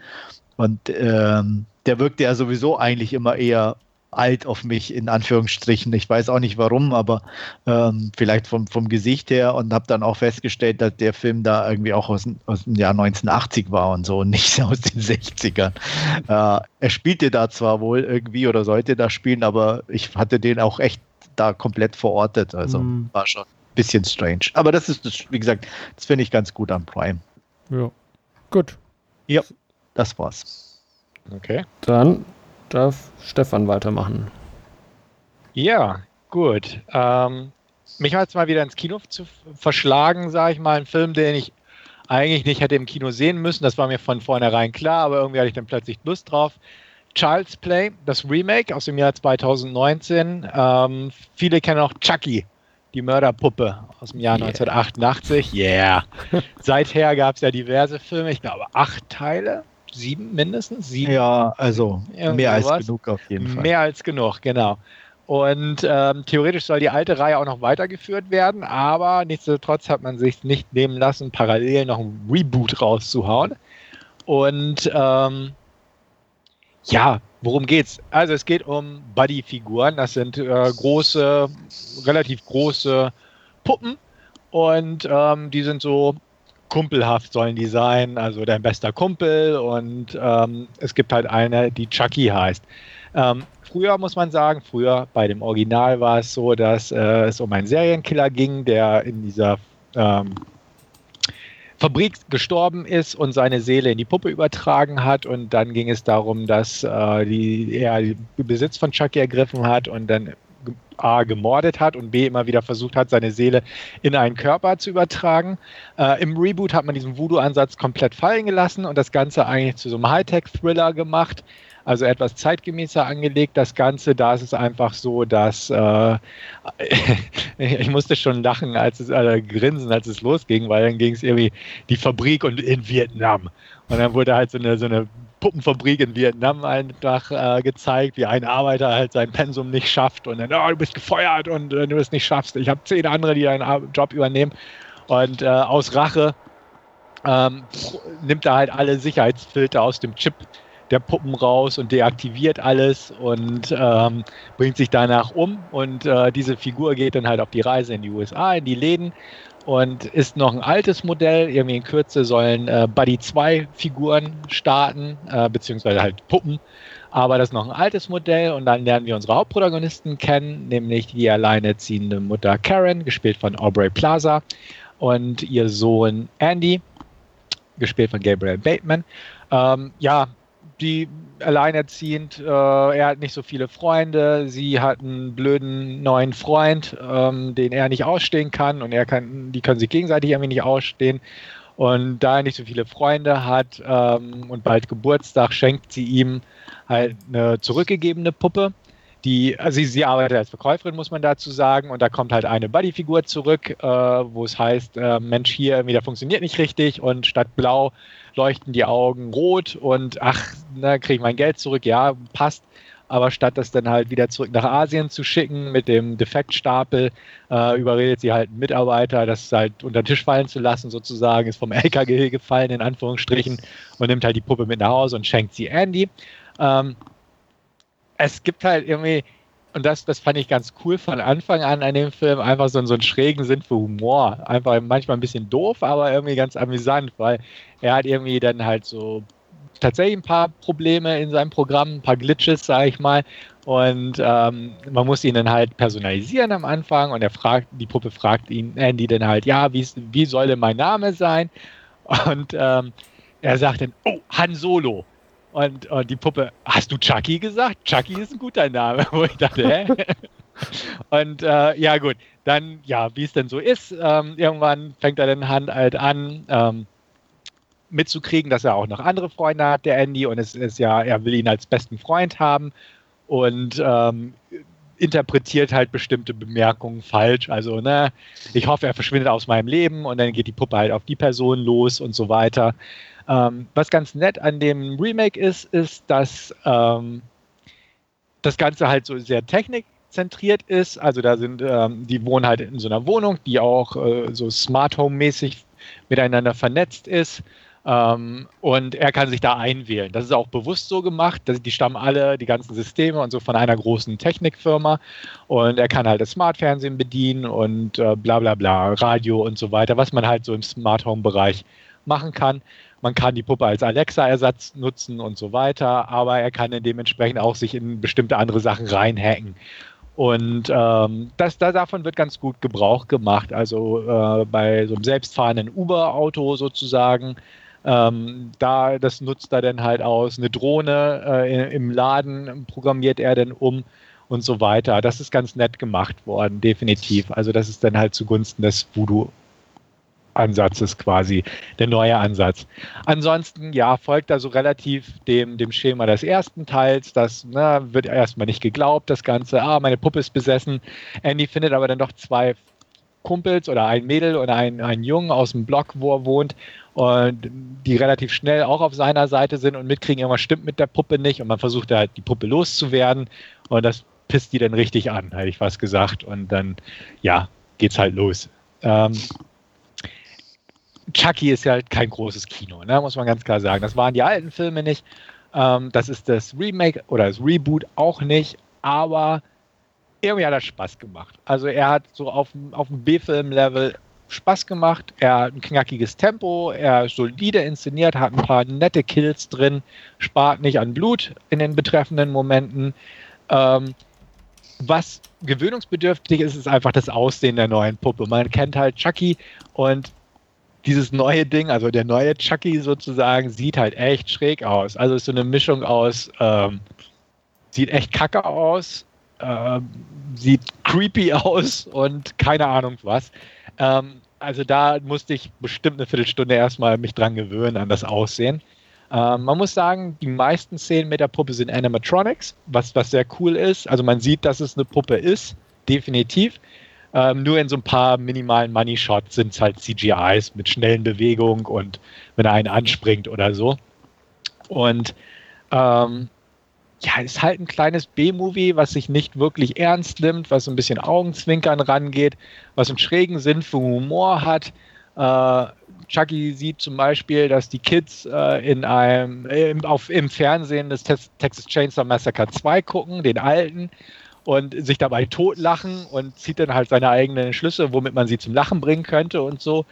Und ähm, der wirkte ja sowieso eigentlich immer eher alt auf mich, in Anführungsstrichen. Ich weiß auch nicht warum, aber ähm, vielleicht vom, vom Gesicht her und habe dann auch festgestellt, dass der Film da irgendwie auch aus, aus dem Jahr 1980 war und so und nicht aus den 60ern. Äh, er spielte da zwar wohl irgendwie oder sollte da spielen, aber ich hatte den auch echt da komplett verortet. Also mm. war schon ein bisschen strange. Aber das ist, das, wie gesagt, das finde ich ganz gut an Prime. Ja. Gut. Ja, das war's. Okay. Dann darf Stefan weitermachen. Ja, gut. Ähm, mich hat es mal wieder ins Kino zu verschlagen, sage ich mal. Ein Film, den ich eigentlich nicht hätte im Kino sehen müssen. Das war mir von vornherein klar, aber irgendwie hatte ich dann plötzlich Lust drauf. Child's Play, das Remake aus dem Jahr 2019. Ähm, viele kennen auch Chucky, die Mörderpuppe aus dem Jahr yeah. 1988. Yeah. Seither gab es ja diverse Filme, ich glaube acht Teile sieben mindestens? Sieben? Ja, also mehr als was. genug auf jeden Fall. Mehr als genug, genau. Und ähm, theoretisch soll die alte Reihe auch noch weitergeführt werden, aber nichtsdestotrotz hat man sich nicht nehmen lassen, parallel noch ein Reboot rauszuhauen. Und ähm, ja, worum geht's? Also es geht um Buddy-Figuren. Das sind äh, große, relativ große Puppen und ähm, die sind so kumpelhaft sollen die sein, also dein bester Kumpel und ähm, es gibt halt eine, die Chucky heißt. Ähm, früher muss man sagen, früher bei dem Original war es so, dass äh, es um einen Serienkiller ging, der in dieser ähm, Fabrik gestorben ist und seine Seele in die Puppe übertragen hat und dann ging es darum, dass äh, die, er Besitz von Chucky ergriffen hat und dann A gemordet hat und B immer wieder versucht hat, seine Seele in einen Körper zu übertragen. Äh, Im Reboot hat man diesen Voodoo-Ansatz komplett fallen gelassen und das Ganze eigentlich zu so einem Hightech-Thriller gemacht. also etwas zeitgemäßer angelegt. Das Ganze, da ist es einfach so, dass äh, ich musste schon lachen, als es äh, grinsen, als es losging, weil dann ging es irgendwie die Fabrik und in Vietnam. Und dann wurde halt so eine, so eine Puppenfabrik in Vietnam einfach äh, gezeigt, wie ein Arbeiter halt sein Pensum nicht schafft und dann, oh, du bist gefeuert und äh, du es nicht schaffst. Ich habe zehn andere, die deinen Job übernehmen. Und äh, aus Rache ähm, nimmt er halt alle Sicherheitsfilter aus dem Chip der Puppen raus und deaktiviert alles und ähm, bringt sich danach um. Und äh, diese Figur geht dann halt auf die Reise in die USA, in die Läden und ist noch ein altes Modell. Irgendwie in Kürze sollen äh, Buddy 2 Figuren starten, äh, beziehungsweise halt Puppen. Aber das ist noch ein altes Modell und dann lernen wir unsere Hauptprotagonisten kennen, nämlich die alleinerziehende Mutter Karen, gespielt von Aubrey Plaza, und ihr Sohn Andy, gespielt von Gabriel Bateman. Ähm, ja, die alleinerziehend, äh, er hat nicht so viele Freunde, sie hat einen blöden neuen Freund, ähm, den er nicht ausstehen kann und er kann, die können sich gegenseitig irgendwie nicht ausstehen. Und da er nicht so viele Freunde hat ähm, und bald Geburtstag, schenkt sie ihm halt eine zurückgegebene Puppe. Die, also sie, sie arbeitet als Verkäuferin, muss man dazu sagen, und da kommt halt eine Buddy-Figur zurück, äh, wo es heißt, äh, Mensch, hier irgendwie, der funktioniert nicht richtig und statt blau leuchten die Augen rot und ach, na, kriege ich mein Geld zurück, ja, passt. Aber statt das dann halt wieder zurück nach Asien zu schicken mit dem Defektstapel, äh, überredet sie halt einen Mitarbeiter, das halt unter den Tisch fallen zu lassen, sozusagen, ist vom LKG gefallen, in Anführungsstrichen, und nimmt halt die Puppe mit nach Hause und schenkt sie Andy. Ähm, es gibt halt irgendwie, und das, das fand ich ganz cool von Anfang an an dem Film, einfach so, so einen schrägen Sinn für Humor. Einfach manchmal ein bisschen doof, aber irgendwie ganz amüsant, weil er hat irgendwie dann halt so tatsächlich ein paar Probleme in seinem Programm, ein paar Glitches, sage ich mal. Und ähm, man muss ihn dann halt personalisieren am Anfang und er fragt, die Puppe fragt ihn, Andy dann halt, ja, wie, wie soll denn mein Name sein? Und ähm, er sagt dann, oh, Han Solo. Und, und die Puppe, hast du Chucky gesagt? Chucky ist ein guter Name. Wo ich dachte, hä? und äh, ja, gut, dann, ja, wie es denn so ist, ähm, irgendwann fängt er dann Hand halt an, ähm, mitzukriegen, dass er auch noch andere Freunde hat, der Andy, und es ist ja, er will ihn als besten Freund haben und ähm, interpretiert halt bestimmte Bemerkungen falsch. Also, ne, ich hoffe, er verschwindet aus meinem Leben und dann geht die Puppe halt auf die Person los und so weiter. Ähm, was ganz nett an dem Remake ist, ist, dass ähm, das Ganze halt so sehr technikzentriert ist. Also da sind, ähm, die wohnen halt in so einer Wohnung, die auch äh, so Smart Home mäßig miteinander vernetzt ist. Ähm, und er kann sich da einwählen. Das ist auch bewusst so gemacht. Dass die stammen alle, die ganzen Systeme und so von einer großen Technikfirma. Und er kann halt das Smart-Fernsehen bedienen und äh, bla bla bla, Radio und so weiter, was man halt so im Smart Home-Bereich machen kann. Man kann die Puppe als Alexa-Ersatz nutzen und so weiter, aber er kann dann dementsprechend auch sich in bestimmte andere Sachen reinhacken. Und ähm, das, da, davon wird ganz gut Gebrauch gemacht. Also äh, bei so einem selbstfahrenden Uber-Auto sozusagen, ähm, da, das nutzt er dann halt aus. Eine Drohne äh, im Laden programmiert er dann um und so weiter. Das ist ganz nett gemacht worden, definitiv. Also das ist dann halt zugunsten des Voodoo Ansatzes quasi, der neue Ansatz. Ansonsten, ja, folgt also relativ dem, dem Schema des ersten Teils. Das na, wird erstmal nicht geglaubt, das Ganze. Ah, meine Puppe ist besessen. Andy findet aber dann doch zwei Kumpels oder ein Mädel oder ein, ein Jungen aus dem Block, wo er wohnt, und die relativ schnell auch auf seiner Seite sind und mitkriegen, irgendwas stimmt mit der Puppe nicht und man versucht halt die Puppe loszuwerden und das pisst die dann richtig an, hätte ich fast gesagt. Und dann, ja, geht's halt los. Ähm, Chucky ist ja halt kein großes Kino, ne? muss man ganz klar sagen. Das waren die alten Filme nicht. Ähm, das ist das Remake oder das Reboot auch nicht, aber irgendwie hat er Spaß gemacht. Also er hat so auf, auf dem B-Film-Level Spaß gemacht. Er hat ein knackiges Tempo, er ist solide inszeniert, hat ein paar nette Kills drin, spart nicht an Blut in den betreffenden Momenten. Ähm, was gewöhnungsbedürftig ist, ist einfach das Aussehen der neuen Puppe. Man kennt halt Chucky und dieses neue Ding, also der neue Chucky sozusagen, sieht halt echt schräg aus. Also ist so eine Mischung aus, ähm, sieht echt kacke aus, ähm, sieht creepy aus und keine Ahnung was. Ähm, also da musste ich bestimmt eine Viertelstunde erstmal mich dran gewöhnen an das Aussehen. Äh, man muss sagen, die meisten Szenen mit der Puppe sind Animatronics, was, was sehr cool ist. Also man sieht, dass es eine Puppe ist, definitiv. Ähm, nur in so ein paar minimalen Money Shots sind es halt CGIs mit schnellen Bewegungen und wenn er einen anspringt oder so. Und ähm, ja, ist halt ein kleines B-Movie, was sich nicht wirklich ernst nimmt, was so ein bisschen Augenzwinkern rangeht, was einen schrägen Sinn für Humor hat. Äh, Chucky sieht zum Beispiel, dass die Kids äh, in einem, im, auf, im Fernsehen das Texas Chainsaw Massacre 2 gucken, den alten, und sich dabei totlachen und zieht dann halt seine eigenen Schlüsse, womit man sie zum Lachen bringen könnte und so.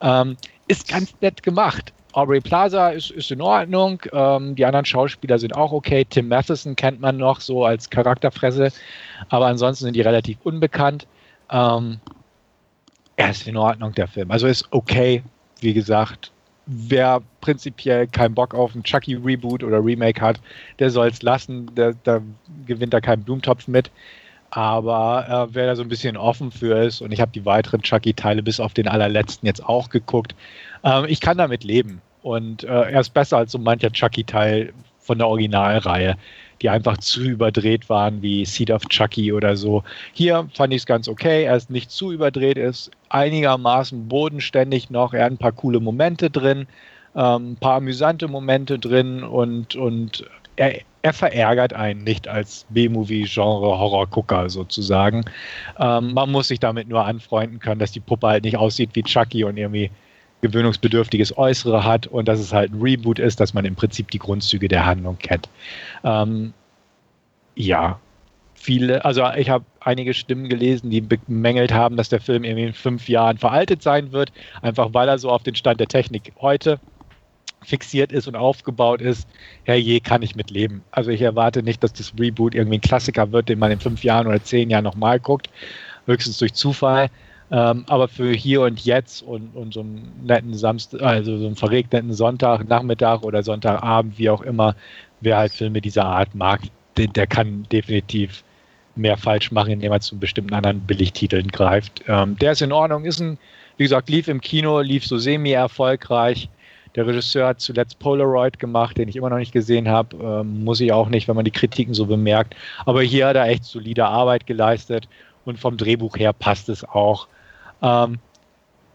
Ähm, ist ganz nett gemacht. Aubrey Plaza ist, ist in Ordnung. Ähm, die anderen Schauspieler sind auch okay. Tim Matheson kennt man noch so als Charakterfresse, aber ansonsten sind die relativ unbekannt. Ähm, er ist in Ordnung, der Film. Also ist okay, wie gesagt. Wer prinzipiell keinen Bock auf einen Chucky-Reboot oder Remake hat, der soll es lassen. Der, da gewinnt da keinen Blumentopf mit. Aber äh, wer da so ein bisschen offen für ist, und ich habe die weiteren Chucky-Teile bis auf den allerletzten jetzt auch geguckt, ähm, ich kann damit leben. Und äh, er ist besser als so mancher Chucky-Teil von der Originalreihe, die einfach zu überdreht waren, wie Seed of Chucky oder so. Hier fand ich es ganz okay. Er ist nicht zu überdreht, er ist einigermaßen bodenständig noch. Er hat ein paar coole Momente drin, ähm, ein paar amüsante Momente drin und, und er, er verärgert einen nicht als B-Movie-Genre-Horror-Gucker sozusagen. Ähm, man muss sich damit nur anfreunden können, dass die Puppe halt nicht aussieht wie Chucky und irgendwie gewöhnungsbedürftiges Äußere hat und dass es halt ein Reboot ist, dass man im Prinzip die Grundzüge der Handlung kennt. Ähm, ja, viele, also ich habe einige Stimmen gelesen, die bemängelt haben, dass der Film irgendwie in fünf Jahren veraltet sein wird, einfach weil er so auf den Stand der Technik heute fixiert ist und aufgebaut ist, herrje, kann ich mit leben. Also ich erwarte nicht, dass das Reboot irgendwie ein Klassiker wird, den man in fünf Jahren oder zehn Jahren nochmal guckt, höchstens durch Zufall. Ähm, aber für hier und jetzt und, und so einen netten Samstag, also so einen verregneten Sonntag, Nachmittag oder Sonntagabend, wie auch immer, wer halt Filme dieser Art mag, der, der kann definitiv mehr falsch machen, indem er zu bestimmten anderen Billigtiteln greift. Ähm, der ist in Ordnung, ist ein, wie gesagt, lief im Kino, lief so semi-erfolgreich. Der Regisseur hat zuletzt Polaroid gemacht, den ich immer noch nicht gesehen habe. Ähm, muss ich auch nicht, wenn man die Kritiken so bemerkt. Aber hier hat er echt solide Arbeit geleistet und vom Drehbuch her passt es auch. Ähm,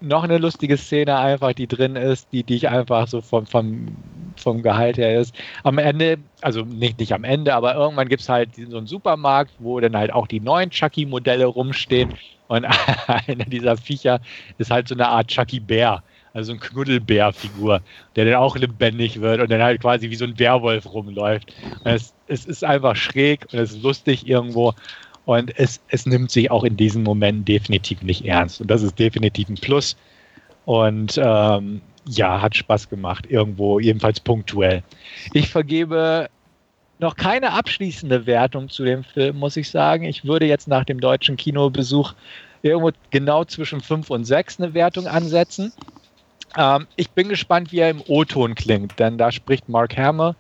noch eine lustige Szene einfach, die drin ist, die, die ich einfach so vom, vom, vom Gehalt her ist. Am Ende, also nicht, nicht am Ende, aber irgendwann gibt es halt so einen Supermarkt, wo dann halt auch die neuen Chucky-Modelle rumstehen. Und einer dieser Viecher ist halt so eine Art Chucky-Bär. Also ein Knuddelbär-Figur, der dann auch lebendig wird und dann halt quasi wie so ein Werwolf rumläuft. Es, es ist einfach schräg und es ist lustig irgendwo. Und es, es nimmt sich auch in diesen Momenten definitiv nicht ernst. Und das ist definitiv ein Plus. Und ähm, ja, hat Spaß gemacht, irgendwo, jedenfalls punktuell. Ich vergebe noch keine abschließende Wertung zu dem Film, muss ich sagen. Ich würde jetzt nach dem deutschen Kinobesuch irgendwo genau zwischen 5 und 6 eine Wertung ansetzen. Ähm, ich bin gespannt, wie er im O-Ton klingt, denn da spricht Mark Hamill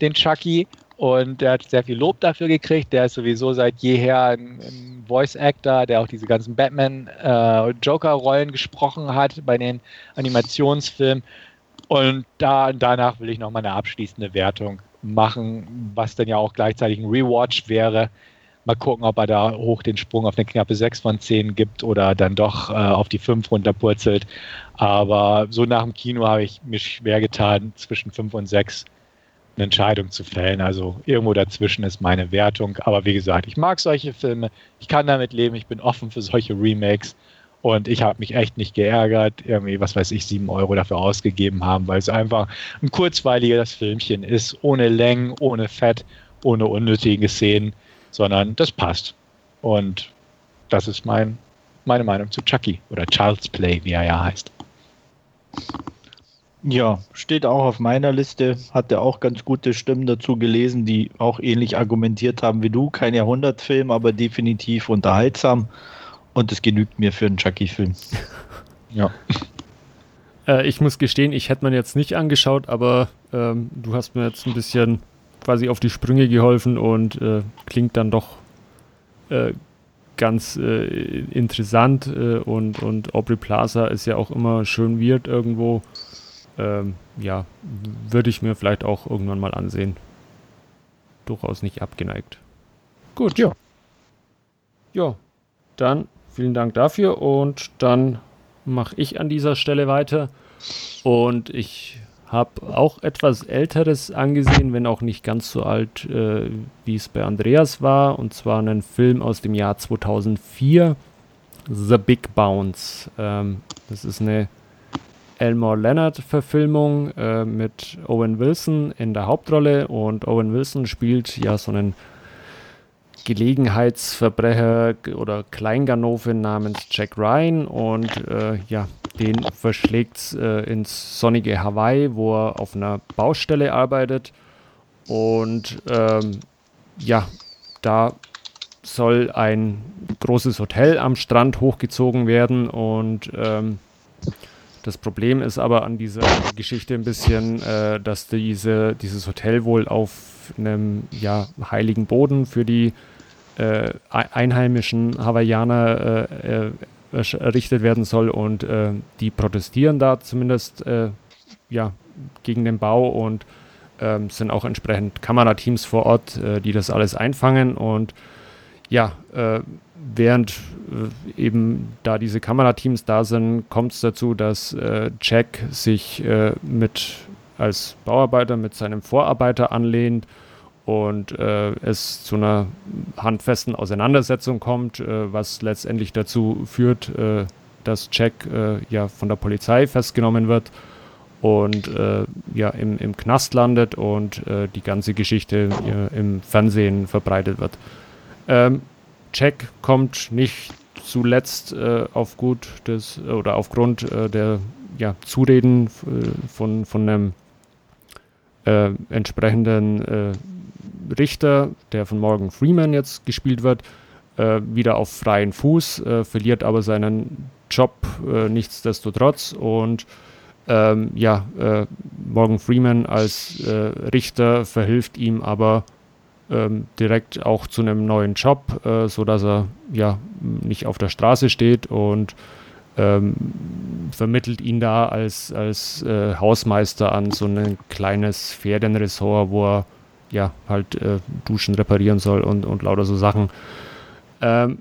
den Chucky und der hat sehr viel Lob dafür gekriegt. Der ist sowieso seit jeher ein, ein Voice Actor, der auch diese ganzen Batman-Joker-Rollen äh, gesprochen hat bei den Animationsfilmen. Und da, danach will ich noch mal eine abschließende Wertung machen, was dann ja auch gleichzeitig ein Rewatch wäre. Mal gucken, ob er da hoch den Sprung auf eine knappe 6 von 10 gibt oder dann doch äh, auf die 5 runterpurzelt. Aber so nach dem Kino habe ich mich schwer getan, zwischen 5 und 6 eine Entscheidung zu fällen. Also irgendwo dazwischen ist meine Wertung. Aber wie gesagt, ich mag solche Filme. Ich kann damit leben. Ich bin offen für solche Remakes. Und ich habe mich echt nicht geärgert, irgendwie, was weiß ich, sieben Euro dafür ausgegeben haben, weil es einfach ein kurzweiliges Filmchen ist, ohne Längen, ohne Fett, ohne unnötige Szenen, sondern das passt. Und das ist mein, meine Meinung zu Chucky oder Child's Play, wie er ja heißt. Ja, steht auch auf meiner Liste. Hatte auch ganz gute Stimmen dazu gelesen, die auch ähnlich argumentiert haben wie du. Kein Jahrhundertfilm, aber definitiv unterhaltsam. Und es genügt mir für einen Chucky-Film. Ja. Äh, ich muss gestehen, ich hätte man jetzt nicht angeschaut, aber ähm, du hast mir jetzt ein bisschen quasi auf die Sprünge geholfen und äh, klingt dann doch äh, ganz äh, interessant. Äh, und, und Aubrey Plaza ist ja auch immer schön weird irgendwo ähm, ja, würde ich mir vielleicht auch irgendwann mal ansehen. Durchaus nicht abgeneigt. Gut. Ja. Ja, dann vielen Dank dafür und dann mache ich an dieser Stelle weiter. Und ich habe auch etwas Älteres angesehen, wenn auch nicht ganz so alt, äh, wie es bei Andreas war. Und zwar einen Film aus dem Jahr 2004, The Big Bounce. Ähm, das ist eine Elmore Leonard-Verfilmung äh, mit Owen Wilson in der Hauptrolle. Und Owen Wilson spielt ja so einen Gelegenheitsverbrecher oder Kleinganove namens Jack Ryan. Und äh, ja, den verschlägt äh, ins sonnige Hawaii, wo er auf einer Baustelle arbeitet. Und ähm, ja, da soll ein großes Hotel am Strand hochgezogen werden. Und ähm, das Problem ist aber an dieser Geschichte ein bisschen, äh, dass diese, dieses Hotel wohl auf einem ja, heiligen Boden für die äh, einheimischen Hawaiianer äh, äh errichtet werden soll und äh, die protestieren da zumindest äh, ja, gegen den Bau und ähm, sind auch entsprechend Kamerateams vor Ort, die das alles einfangen und ja, während äh, eben da diese Kamerateams da sind, kommt es dazu, dass äh, Jack sich mit als Bauarbeiter mit seinem Vorarbeiter anlehnt und äh, es zu einer handfesten Auseinandersetzung kommt, äh, was letztendlich dazu führt, äh, dass Jack äh, ja von der Polizei festgenommen wird und äh, ja im, im Knast landet und äh, die ganze Geschichte im Fernsehen verbreitet wird. Ähm, Jack kommt nicht zuletzt auf gut des oder aufgrund der ja, Zureden von, von einem entsprechenden Richter, der von Morgan Freeman jetzt gespielt wird, äh, wieder auf freien Fuß, äh, verliert aber seinen Job äh, nichtsdestotrotz und ähm, ja, äh, Morgan Freeman als äh, Richter verhilft ihm aber ähm, direkt auch zu einem neuen Job, äh, sodass er ja nicht auf der Straße steht und ähm, vermittelt ihn da als, als äh, Hausmeister an so ein kleines Pferdenressort, wo er ja, halt äh, Duschen reparieren soll und, und lauter so Sachen. Ähm,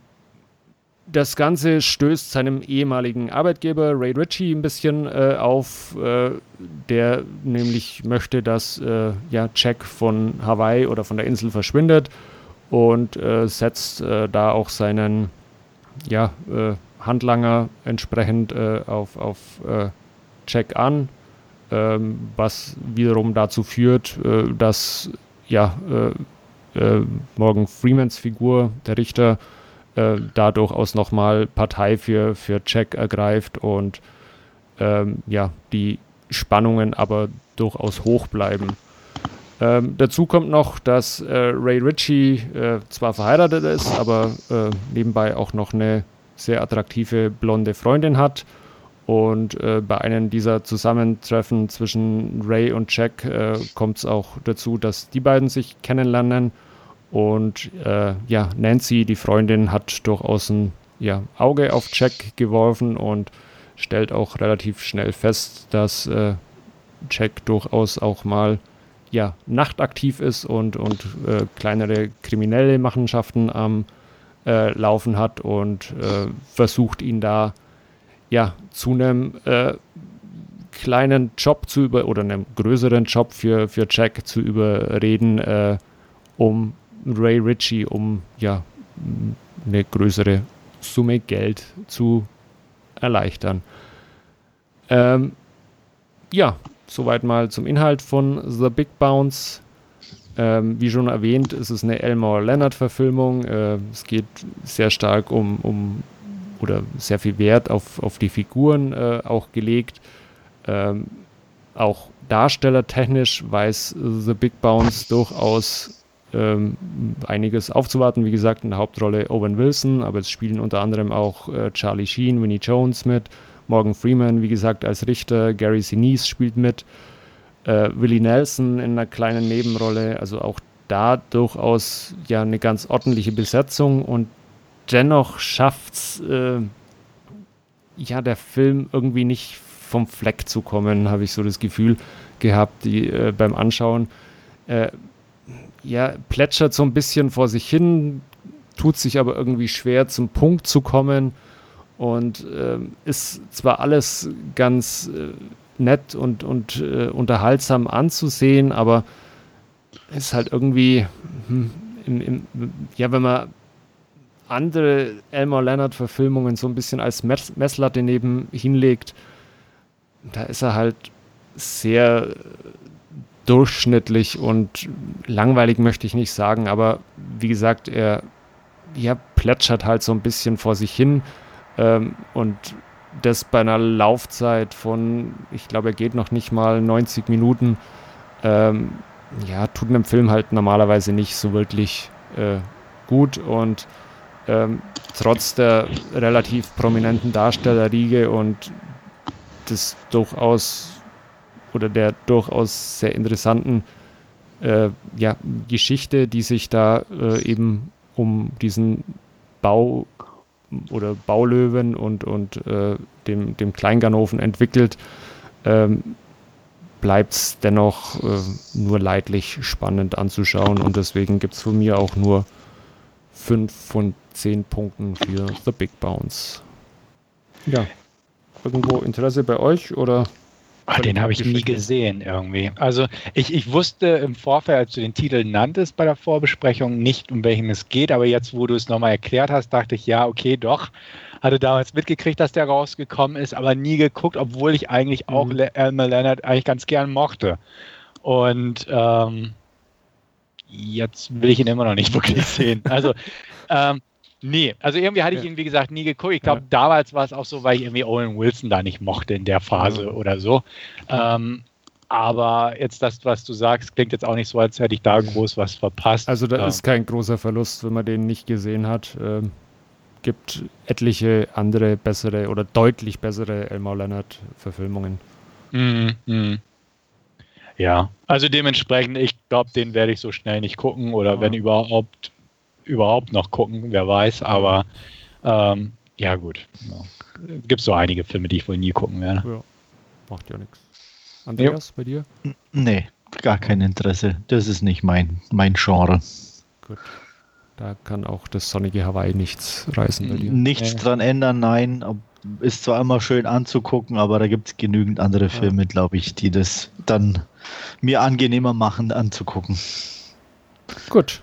das Ganze stößt seinem ehemaligen Arbeitgeber Ray Ritchie ein bisschen äh, auf, äh, der nämlich möchte, dass äh, ja, Jack von Hawaii oder von der Insel verschwindet und äh, setzt äh, da auch seinen ja, Handlanger entsprechend auf, auf Jack an, ähm, was wiederum dazu führt, dass ja, äh, äh, Morgan Freemans Figur, der Richter, äh, da durchaus nochmal Partei für, für Jack ergreift und ähm, ja, die Spannungen aber durchaus hoch bleiben. Ähm, dazu kommt noch, dass äh, Ray Ritchie äh, zwar verheiratet ist, aber äh, nebenbei auch noch eine sehr attraktive blonde Freundin hat und äh, bei einem dieser Zusammentreffen zwischen Ray und Jack äh, kommt es auch dazu, dass die beiden sich kennenlernen. Und äh, ja, Nancy, die Freundin, hat durchaus ein ja, Auge auf Jack geworfen und stellt auch relativ schnell fest, dass äh, Jack durchaus auch mal ja, nachtaktiv ist und, und äh, kleinere kriminelle Machenschaften am äh, Laufen hat und versucht ihn da ja, zu einem äh, kleinen Job zu über oder einem größeren Job für, für Jack zu überreden, äh, um Ray Ritchie, um ja eine größere Summe Geld zu erleichtern. Ähm, ja, soweit mal zum Inhalt von The Big Bounce. Ähm, wie schon erwähnt, ist es eine Elmore Leonard-Verfilmung. Äh, es geht sehr stark um, um oder sehr viel Wert auf, auf die Figuren äh, auch gelegt. Ähm, auch darstellertechnisch weiß The Big Bounce durchaus ähm, einiges aufzuwarten. Wie gesagt, in der Hauptrolle Owen Wilson, aber es spielen unter anderem auch äh, Charlie Sheen, Winnie Jones mit, Morgan Freeman, wie gesagt, als Richter, Gary Sinise spielt mit, äh, Willie Nelson in einer kleinen Nebenrolle, also auch da durchaus ja eine ganz ordentliche Besetzung und dennoch schafft es äh, ja der Film irgendwie nicht vom Fleck zu kommen, habe ich so das Gefühl gehabt, die äh, beim Anschauen. Äh, ja, plätschert so ein bisschen vor sich hin, tut sich aber irgendwie schwer zum Punkt zu kommen. Und äh, ist zwar alles ganz äh, nett und, und äh, unterhaltsam anzusehen, aber ist halt irgendwie, hm, im, im, ja, wenn man andere Elmore Leonard-Verfilmungen so ein bisschen als Mess Messlatte neben hinlegt, da ist er halt sehr durchschnittlich und langweilig möchte ich nicht sagen, aber wie gesagt, er ja, plätschert halt so ein bisschen vor sich hin ähm, und das bei einer Laufzeit von, ich glaube, er geht noch nicht mal 90 Minuten. Ähm, ja, tut einem Film halt normalerweise nicht so wirklich äh, gut und ähm, trotz der relativ prominenten Darstellerriege und des durchaus oder der durchaus sehr interessanten äh, ja, Geschichte, die sich da äh, eben um diesen Bau oder Baulöwen und, und äh, dem, dem Kleinganoven entwickelt, ähm, bleibt es dennoch äh, nur leidlich spannend anzuschauen und deswegen gibt es von mir auch nur 5 von 10 Punkten für The Big Bounce. Ja. Irgendwo Interesse bei euch oder? Ach, den habe ich nie gesehen irgendwie. Also ich, ich wusste im Vorfeld, als du den Titel nanntest bei der Vorbesprechung, nicht, um welchen es geht, aber jetzt, wo du es nochmal erklärt hast, dachte ich, ja, okay, doch. Hatte damals mitgekriegt, dass der rausgekommen ist, aber nie geguckt, obwohl ich eigentlich auch mhm. Elmer Leonard eigentlich ganz gern mochte. Und ähm, jetzt will ich ihn immer noch nicht wirklich sehen. Also ähm, Nee, also irgendwie hatte ich ihn, wie gesagt, nie geguckt. Ich glaube, ja. damals war es auch so, weil ich irgendwie Owen Wilson da nicht mochte in der Phase ja. oder so. Ähm, aber jetzt das, was du sagst, klingt jetzt auch nicht so, als hätte ich da groß was verpasst. Also da ja. ist kein großer Verlust, wenn man den nicht gesehen hat. Ähm, gibt etliche andere bessere oder deutlich bessere Elmar Leonard Verfilmungen. Mhm, mh. Ja, also dementsprechend, ich glaube, den werde ich so schnell nicht gucken oder wenn überhaupt überhaupt noch gucken, wer weiß, aber ähm, ja gut. Ja. Gibt so einige Filme, die ich wohl nie gucken werde. Ja, macht ja nichts. Andreas, jo. bei dir? Nee, gar kein Interesse. Das ist nicht mein, mein Genre. Gut. Da kann auch das sonnige Hawaii nichts reißen bei dir. Nichts äh. dran ändern, nein. Ist zwar immer schön anzugucken, aber da gibt es genügend andere Filme, ja. glaube ich, die das dann mir angenehmer machen anzugucken. Gut.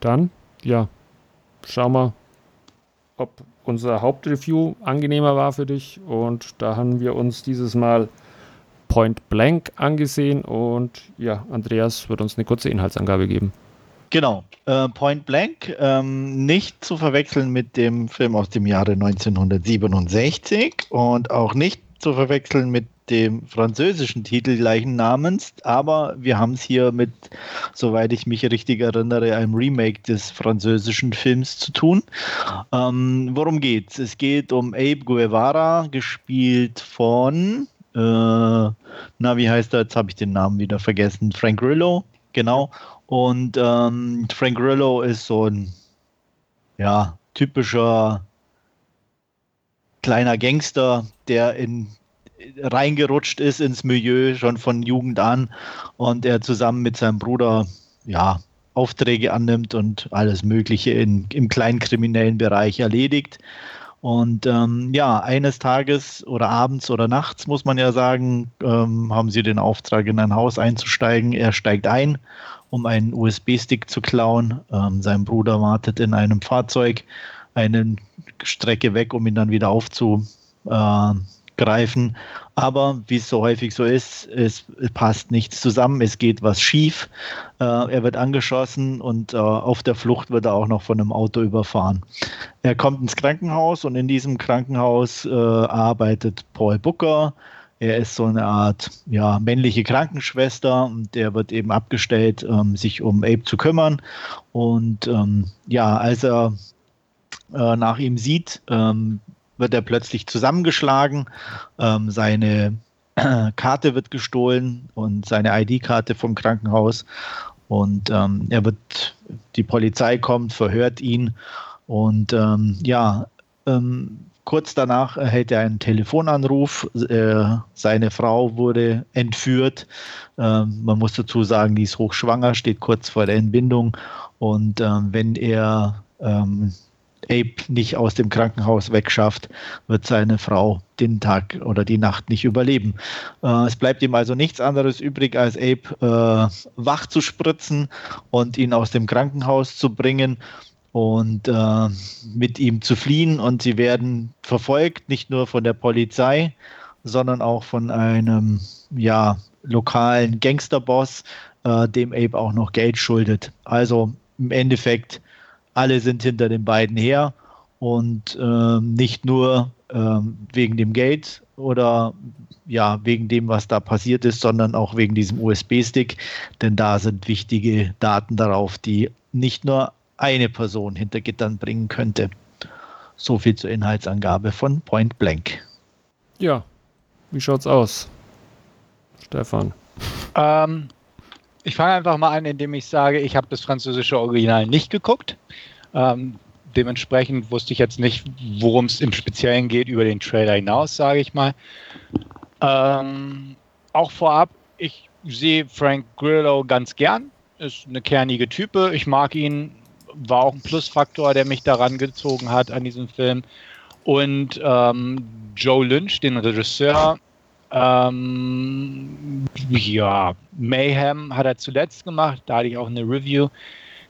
Dann ja, schau mal, ob unser Hauptreview angenehmer war für dich. Und da haben wir uns dieses Mal Point Blank angesehen und ja, Andreas wird uns eine kurze Inhaltsangabe geben. Genau, äh, Point Blank, ähm, nicht zu verwechseln mit dem Film aus dem Jahre 1967 und auch nicht zu verwechseln mit dem französischen Titel gleichen Namens, aber wir haben es hier mit, soweit ich mich richtig erinnere, einem Remake des französischen Films zu tun. Ähm, worum geht's? Es geht um Abe Guevara, gespielt von, äh, na, wie heißt er? Jetzt habe ich den Namen wieder vergessen. Frank Grillo, genau. Und ähm, Frank Grillo ist so ein, ja, typischer kleiner Gangster, der in reingerutscht ist ins Milieu schon von Jugend an und er zusammen mit seinem Bruder ja Aufträge annimmt und alles Mögliche in, im kleinen kriminellen Bereich erledigt. Und ähm, ja, eines Tages oder abends oder nachts, muss man ja sagen, ähm, haben sie den Auftrag, in ein Haus einzusteigen. Er steigt ein, um einen USB-Stick zu klauen. Ähm, sein Bruder wartet in einem Fahrzeug eine Strecke weg, um ihn dann wieder aufzu, äh, greifen. Aber wie es so häufig so ist, es passt nichts zusammen, es geht was schief. Äh, er wird angeschossen und äh, auf der Flucht wird er auch noch von einem Auto überfahren. Er kommt ins Krankenhaus und in diesem Krankenhaus äh, arbeitet Paul Booker. Er ist so eine Art ja, männliche Krankenschwester und der wird eben abgestellt, ähm, sich um Abe zu kümmern. Und ähm, ja, als er äh, nach ihm sieht, ähm, wird er plötzlich zusammengeschlagen. Ähm, seine äh, Karte wird gestohlen und seine ID-Karte vom Krankenhaus. Und ähm, er wird, die Polizei kommt, verhört ihn. Und ähm, ja, Ähm, kurz danach erhält er einen Telefonanruf. Äh, seine Frau wurde entführt. Ähm, man muss dazu sagen, die ist hochschwanger, steht kurz vor der Entbindung. Und ähm, wenn er ähm, Abe nicht aus dem Krankenhaus wegschafft, wird seine Frau den Tag oder die Nacht nicht überleben. Äh, es bleibt ihm also nichts anderes übrig, als Abe äh, wach zu spritzen und ihn aus dem Krankenhaus zu bringen und äh, mit ihm zu fliehen. Und sie werden verfolgt, nicht nur von der Polizei, sondern auch von einem ja, lokalen Gangsterboss, äh, dem Abe auch noch Geld schuldet. Also im Endeffekt alle sind hinter den beiden her und ähm, nicht nur ähm, wegen dem Geld oder ja, wegen dem, was da passiert ist, sondern auch wegen diesem USB-Stick, denn da sind wichtige Daten darauf, die nicht nur eine Person hinter Gittern bringen könnte. So viel zur Inhaltsangabe von Point Blank. Ja, wie schaut's aus? Stefan. Ähm, ich fange einfach mal an, indem ich sage, ich habe das französische Original nicht geguckt. Ähm, dementsprechend wusste ich jetzt nicht, worum es im Speziellen geht über den Trailer hinaus, sage ich mal. Ähm, auch vorab, ich sehe Frank Grillo ganz gern. Ist eine kernige Type. Ich mag ihn. War auch ein Plusfaktor, der mich daran gezogen hat an diesem Film. Und ähm, Joe Lynch, den Regisseur, ähm, ja, Mayhem hat er zuletzt gemacht. Da hatte ich auch eine Review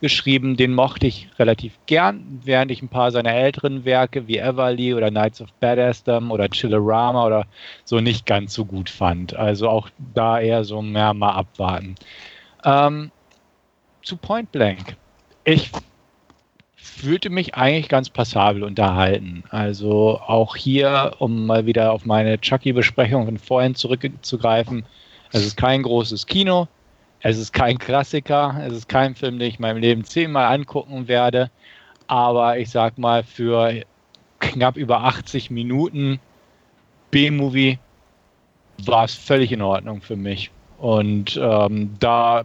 geschrieben. Den mochte ich relativ gern, während ich ein paar seiner älteren Werke wie Everly oder Knights of Badassdom oder Chillerama oder so nicht ganz so gut fand. Also auch da eher so mehr mal abwarten. Ähm, zu Point Blank. Ich fühlte mich eigentlich ganz passabel unterhalten. Also auch hier, um mal wieder auf meine Chucky-Besprechung von vorhin zurückzugreifen, es ist kein großes Kino, es ist kein Klassiker, es ist kein Film, den ich in meinem Leben zehnmal angucken werde, aber ich sag mal, für knapp über 80 Minuten B-Movie war es völlig in Ordnung für mich. Und ähm, da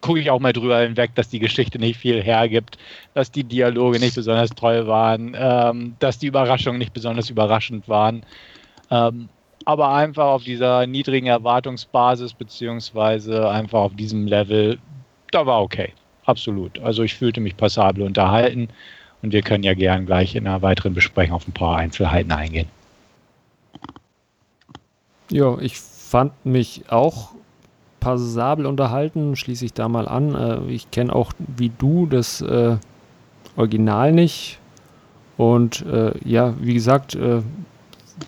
gucke ich auch mal drüber hinweg, dass die Geschichte nicht viel hergibt, dass die Dialoge nicht besonders toll waren, ähm, dass die Überraschungen nicht besonders überraschend waren. Ähm, aber einfach auf dieser niedrigen Erwartungsbasis, beziehungsweise einfach auf diesem Level, da war okay. Absolut. Also ich fühlte mich passabel unterhalten und wir können ja gern gleich in einer weiteren Besprechung auf ein paar Einzelheiten eingehen. Ja, ich fand mich auch passabel unterhalten, schließe ich da mal an. Äh, ich kenne auch wie du das äh, Original nicht. Und äh, ja, wie gesagt, äh,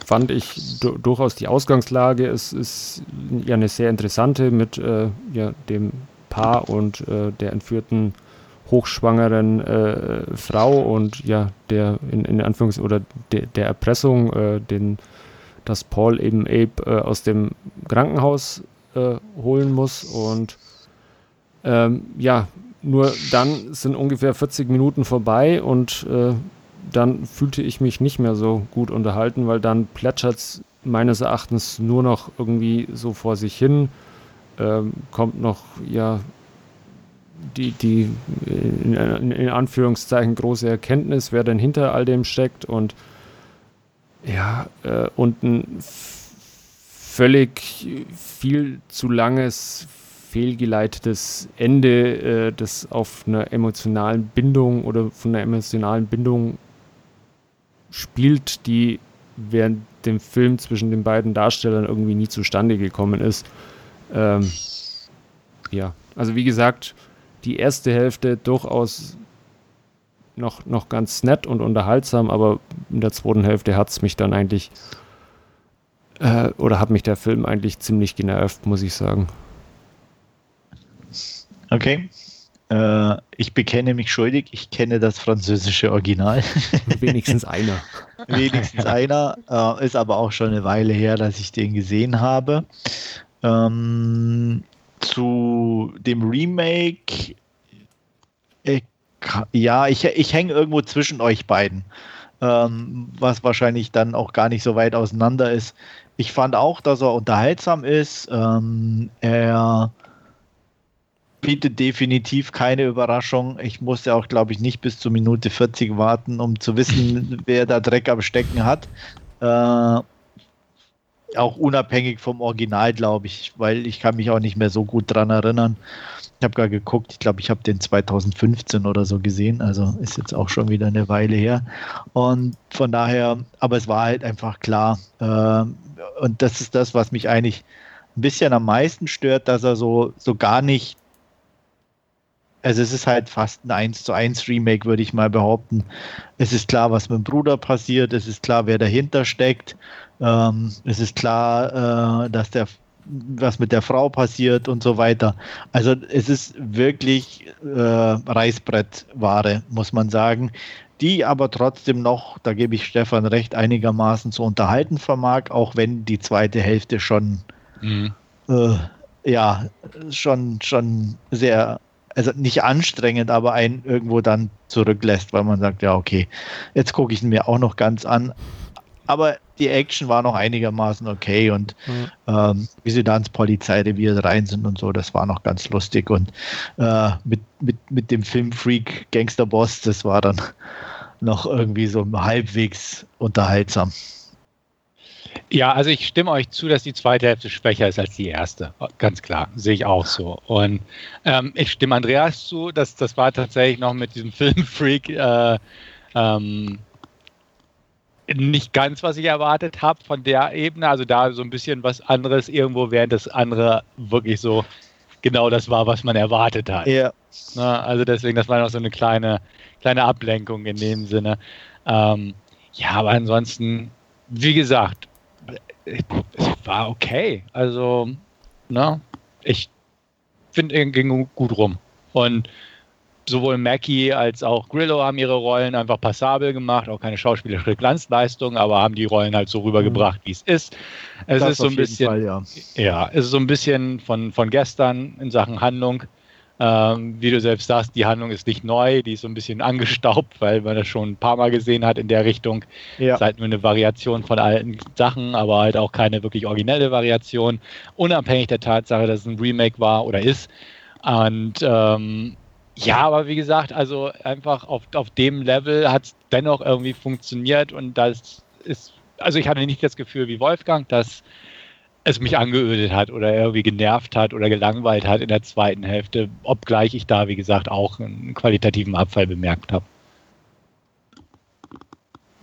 fand ich durchaus die Ausgangslage. Es ist ja eine sehr interessante mit äh, ja, dem Paar und der entführten hochschwangeren äh, Frau und ja der in, in Anführungs oder de, der Erpressung, äh, den dass Paul eben Abe äh, aus dem Krankenhaus äh, holen muss und ähm, ja nur dann sind ungefähr 40 Minuten vorbei und dann fühlte ich mich nicht mehr so gut unterhalten, weil dann plätschert es meines Erachtens nur noch irgendwie so vor sich hin. Ähm, kommt noch, ja, die, die in, in, Anführungszeichen große Erkenntnis, wer denn hinter all dem steckt und ja, äh, und völlig viel zu langes, fehlgeleitetes Ende, äh, das auf einer emotionalen Bindung oder von einer emotionalen Bindung spielt, die während dem Film zwischen den beiden Darstellern irgendwie nie zustande gekommen ist. Ähm, ja, also wie gesagt, die erste Hälfte durchaus noch, noch ganz nett und unterhaltsam, aber in der zweiten Hälfte hat es mich dann eigentlich, äh, oder hat mich der Film eigentlich ziemlich genervt, muss ich sagen. Okay. Äh, ich bekenne mich schuldig, ich kenne das französische Original. Wenigstens einer. Wenigstens einer. Äh, ist aber auch schon eine Weile her, dass ich den gesehen habe. Ähm, zu dem Remake. Ich, äh, ja, ich, ich hänge irgendwo zwischen euch beiden. Ähm, was wahrscheinlich dann auch gar nicht so weit auseinander ist. Ich fand auch, dass er unterhaltsam ist. Ähm, er bietet definitiv keine Überraschung. Ich musste auch, glaube ich, nicht bis zur Minute 40 warten, um zu wissen, wer da Dreck am Stecken hat. Äh, auch unabhängig vom Original, glaube ich, weil ich kann mich auch nicht mehr so gut dran erinnern. Ich habe gar geguckt, ich glaube, ich habe den 2015 oder so gesehen, also ist jetzt auch schon wieder eine Weile her. Und von daher, aber es war halt einfach klar. Äh, und das ist das, was mich eigentlich ein bisschen am meisten stört, dass er so, so gar nicht also es ist halt fast ein 1 zu 1 Remake, würde ich mal behaupten. Es ist klar, was mit dem Bruder passiert, es ist klar, wer dahinter steckt, ähm, es ist klar, äh, dass der was mit der Frau passiert und so weiter. Also es ist wirklich äh, Reißbrettware, muss man sagen, die aber trotzdem noch, da gebe ich Stefan recht, einigermaßen zu unterhalten vermag, auch wenn die zweite Hälfte schon mhm. äh, ja schon schon sehr also nicht anstrengend, aber einen irgendwo dann zurücklässt, weil man sagt, ja, okay, jetzt gucke ich ihn mir auch noch ganz an. Aber die Action war noch einigermaßen okay und mhm. ähm, wie sie da ins Polizeirevier rein sind und so, das war noch ganz lustig. Und äh, mit, mit, mit dem Filmfreak Gangsterboss, das war dann noch irgendwie so halbwegs unterhaltsam. Ja, also ich stimme euch zu, dass die zweite Hälfte schwächer ist als die erste. Ganz klar, sehe ich auch so. Und ähm, ich stimme Andreas zu, dass das war tatsächlich noch mit diesem Filmfreak äh, ähm, nicht ganz, was ich erwartet habe von der Ebene. Also da so ein bisschen was anderes irgendwo, während das andere wirklich so genau das war, was man erwartet hat. Ja. Na, also deswegen, das war noch so eine kleine, kleine Ablenkung in dem Sinne. Ähm, ja, aber ansonsten, wie gesagt, es war okay. Also, ne, ich finde, er ging gut rum. Und sowohl Mackie als auch Grillo haben ihre Rollen einfach passabel gemacht, auch keine schauspielerische Glanzleistung, aber haben die Rollen halt so rübergebracht, mhm. wie es ist. Es das ist so ein bisschen, Fall, ja. ja. es ist so ein bisschen von, von gestern in Sachen Handlung. Ähm, wie du selbst sagst, die Handlung ist nicht neu, die ist so ein bisschen angestaubt, weil man das schon ein paar Mal gesehen hat in der Richtung. Ja. Es ist halt nur eine Variation von alten Sachen, aber halt auch keine wirklich originelle Variation, unabhängig der Tatsache, dass es ein Remake war oder ist. Und ähm, ja, aber wie gesagt, also einfach auf, auf dem Level hat es dennoch irgendwie funktioniert und das ist, also ich hatte nicht das Gefühl wie Wolfgang, dass es mich angeödet hat oder irgendwie genervt hat oder gelangweilt hat in der zweiten Hälfte, obgleich ich da, wie gesagt, auch einen qualitativen Abfall bemerkt habe.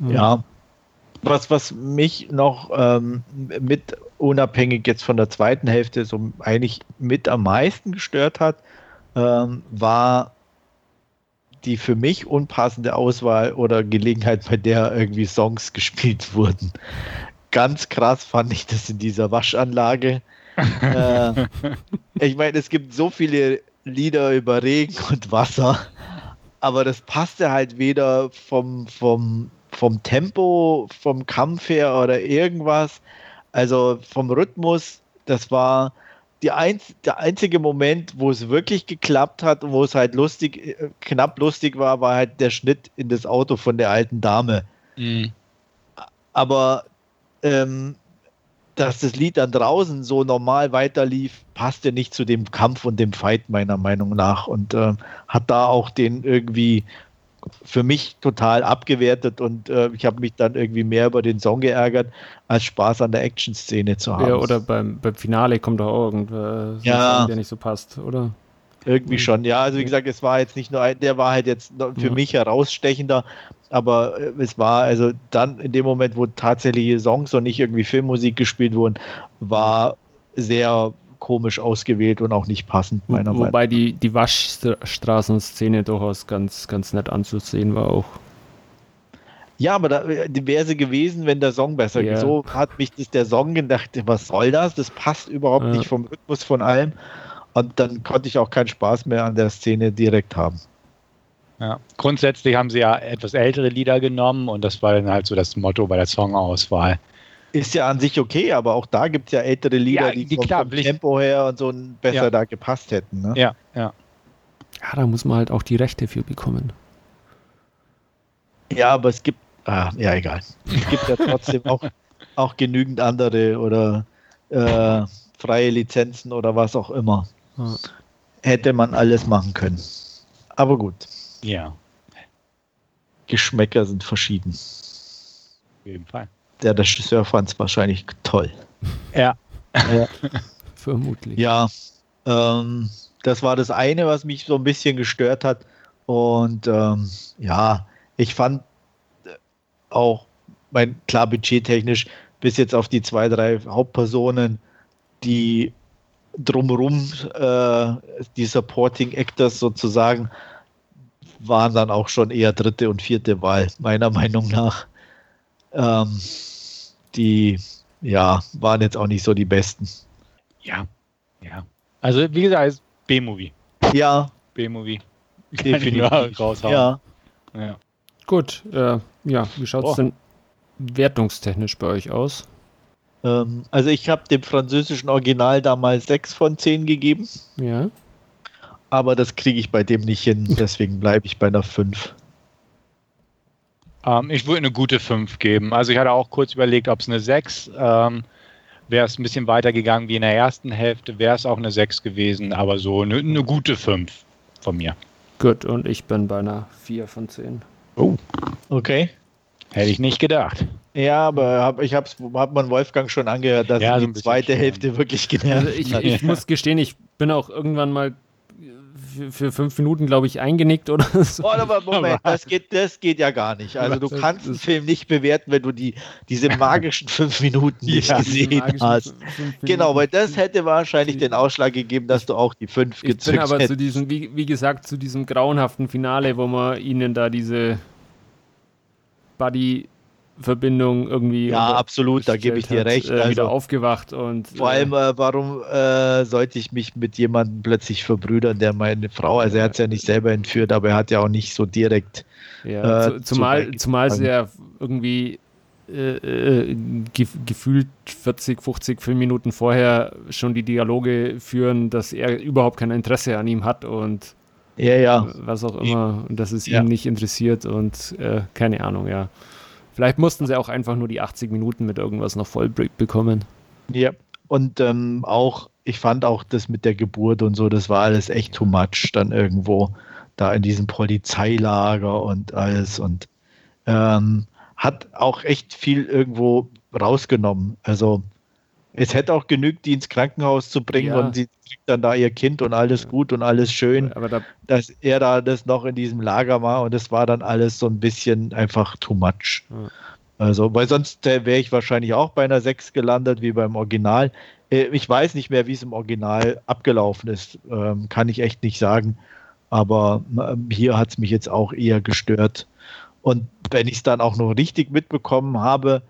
Ja, was, was mich noch ähm, mit unabhängig jetzt von der zweiten Hälfte so eigentlich mit am meisten gestört hat, ähm, war die für mich unpassende Auswahl oder Gelegenheit, bei der irgendwie Songs gespielt wurden ganz krass fand ich das in dieser Waschanlage. äh, ich meine, es gibt so viele Lieder über Regen und Wasser, aber das passte halt weder vom, vom, vom Tempo, vom Kampf her oder irgendwas. Also vom Rhythmus, das war die ein, der einzige Moment, wo es wirklich geklappt hat und wo es halt lustig, äh, knapp lustig war, war halt der Schnitt in das Auto von der alten Dame. Mhm. Aber ähm, dass das Lied dann draußen so normal weiterlief, passte nicht zu dem Kampf und dem Fight meiner Meinung nach und äh, hat da auch den irgendwie für mich total abgewertet und äh, ich habe mich dann irgendwie mehr über den Song geärgert, als Spaß an der Action-Szene zu haben. Ja, oder beim, beim Finale kommt auch irgendwer, ja. der nicht so passt, oder? Irgendwie mhm. schon, ja. Also wie gesagt, es war jetzt nicht nur ein, der war halt jetzt für ja. mich herausstechender, aber äh, es war also dann in dem Moment, wo tatsächliche Songs und nicht irgendwie Filmmusik gespielt wurden, war sehr komisch ausgewählt und auch nicht passend, meiner Meinung nach. Wobei die, die Waschstraßenszene durchaus ganz, ganz nett anzusehen war auch. Ja, aber da wäre sie gewesen, wenn der Song besser yeah. So hat mich das, der Song gedacht, was soll das? Das passt überhaupt ja. nicht vom Rhythmus von allem. Und dann konnte ich auch keinen Spaß mehr an der Szene direkt haben. Ja. Grundsätzlich haben sie ja etwas ältere Lieder genommen und das war dann halt so das Motto bei der Songauswahl. Ist ja an sich okay, aber auch da gibt es ja ältere Lieder, ja, die, die vom, klar, vom Tempo her und so besser ja. da gepasst hätten. Ne? Ja, ja. Ja, da muss man halt auch die Rechte für bekommen. Ja, aber es gibt, ah, ja egal. Es gibt ja trotzdem auch, auch genügend andere oder äh, freie Lizenzen oder was auch immer. Ja. hätte man alles machen können. Aber gut. Ja. Geschmäcker sind verschieden. Auf jeden Fall. Der Regisseur fand es wahrscheinlich toll. Ja. ja. Vermutlich. Ja. Ähm, das war das eine, was mich so ein bisschen gestört hat. Und ähm, ja, ich fand äh, auch, mein klar budgettechnisch, bis jetzt auf die zwei, drei Hauptpersonen, die drumherum, äh, die Supporting Actors sozusagen, waren dann auch schon eher dritte und vierte Wahl, meiner Meinung nach. Ähm, die, ja, waren jetzt auch nicht so die besten. Ja, ja. Also, wie gesagt, B-Movie. Ja. B-Movie. Definitiv. Raushauen. Ja. ja. Gut, äh, ja, wie schaut es oh. denn wertungstechnisch bei euch aus? Ähm, also ich habe dem französischen Original damals 6 von 10 gegeben. Ja. Aber das kriege ich bei dem nicht hin, deswegen bleibe ich bei einer 5. Ähm, ich würde eine gute 5 geben. Also ich hatte auch kurz überlegt, ob es eine 6 ähm, wäre es ein bisschen weiter gegangen wie in der ersten Hälfte, wäre es auch eine 6 gewesen, aber so eine, eine gute 5 von mir. Gut, und ich bin bei einer 4 von 10. Oh. Okay. Hätte ich nicht gedacht. Ja, aber hab, ich habe hab man Wolfgang schon angehört, dass ja, so die zweite Hälfte wirklich genervt also ich, ich muss gestehen, ich bin auch irgendwann mal für, fünf Minuten, glaube ich, eingenickt oder so. Oh, aber Moment, das geht, das geht ja gar nicht. Also du kannst einen Film nicht bewerten, wenn du die, diese magischen fünf Minuten nicht ja, gesehen hast. Genau, weil das hätte wahrscheinlich den Ausschlag gegeben, dass du auch die fünf gezückt Ich bin aber hättest. zu diesem, wie, wie gesagt, zu diesem grauenhaften Finale, wo man ihnen da diese Buddy Verbindung irgendwie. Ja, absolut, da gebe ich dir recht. Äh, wieder also, aufgewacht und. Vor allem, äh, warum äh, sollte ich mich mit jemandem plötzlich verbrüdern, der meine Frau, also er hat es ja nicht selber entführt, aber er hat ja auch nicht so direkt. Ja, äh, zumal, zumal sie ja irgendwie äh, äh, gefühlt 40, 50 Filmminuten vorher schon die Dialoge führen, dass er überhaupt kein Interesse an ihm hat und ja, ja. was auch immer und dass es ja. ihn nicht interessiert und keine Ahnung, ja. Vielleicht mussten sie auch einfach nur die 80 Minuten mit irgendwas noch voll bekommen. Ja, und ähm, auch, ich fand auch das mit der Geburt und so, das war alles echt too much dann irgendwo da in diesem Polizeilager und alles und ähm, hat auch echt viel irgendwo rausgenommen. Also es hätte auch genügt, die ins Krankenhaus zu bringen ja. und sie kriegt dann da ihr Kind und alles gut und alles schön, aber da, dass er da das noch in diesem Lager war und es war dann alles so ein bisschen einfach too much. Ja. Also, weil sonst äh, wäre ich wahrscheinlich auch bei einer 6 gelandet, wie beim Original. Äh, ich weiß nicht mehr, wie es im Original abgelaufen ist. Ähm, kann ich echt nicht sagen. Aber ähm, hier hat es mich jetzt auch eher gestört. Und wenn ich es dann auch noch richtig mitbekommen habe,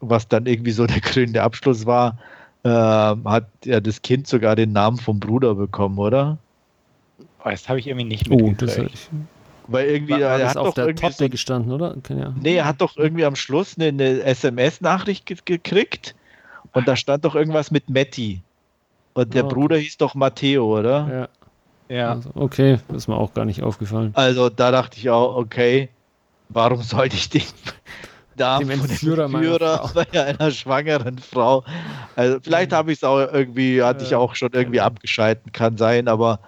was dann irgendwie so der krönende Abschluss war, äh, hat ja das Kind sogar den Namen vom Bruder bekommen, oder? Oh, das habe ich irgendwie nicht mitgekriegt. Oh, Weil irgendwie, war, war er hat auf der Torte so, gestanden, oder? Ja. Nee, er hat doch irgendwie am Schluss eine, eine SMS-Nachricht ge gekriegt und da stand doch irgendwas mit Matti. Und der oh, okay. Bruder hieß doch Matteo, oder? Ja. Ja. Also, okay, das ist mir auch gar nicht aufgefallen. Also da dachte ich auch, okay, warum sollte ich den darf dem Entführer, Entführer bei einer schwangeren Frau. Also vielleicht habe ich es auch irgendwie, hatte ich auch schon irgendwie abgeschalten, kann sein, aber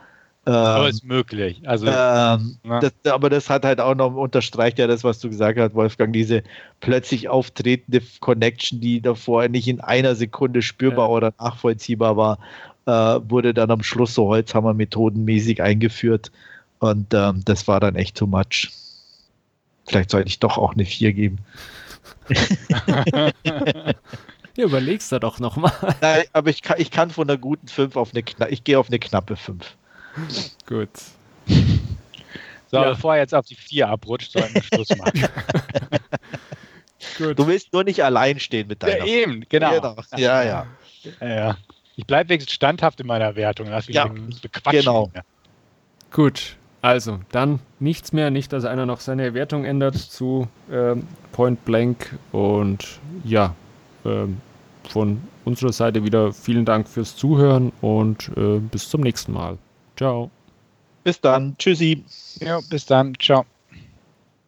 ähm, aber ist möglich. Also, ähm, das, aber das hat halt auch noch unterstreicht ja das, was du gesagt hast, Wolfgang, diese plötzlich auftretende Connection, die davor nicht in einer Sekunde spürbar ja. oder nachvollziehbar war, äh, wurde dann am Schluss so Holzhammer-methodenmäßig eingeführt. Und ähm, das war dann echt too much. Vielleicht sollte ich doch auch eine 4 geben. ja, überlegst du doch nochmal. Nein, aber ich kann, ich kann von einer guten 5 auf eine knappe, ich gehe auf eine knappe 5. Gut. So, ja. bevor er jetzt auf die 4 abrutscht, sollten wir Schluss machen. Gut. Du willst nur nicht allein stehen mit deiner. Ja, eben, genau. genau. Ja, ja. ja. Ich bleibe wenigstens standhaft in meiner Wertung. Lass mich ja, genau. Gut. Also, dann nichts mehr, nicht, dass einer noch seine Wertung ändert zu ähm, Point Blank. Und ja, ähm, von unserer Seite wieder vielen Dank fürs Zuhören und äh, bis zum nächsten Mal. Ciao. Bis dann. Tschüssi. Ja, bis dann. Ciao.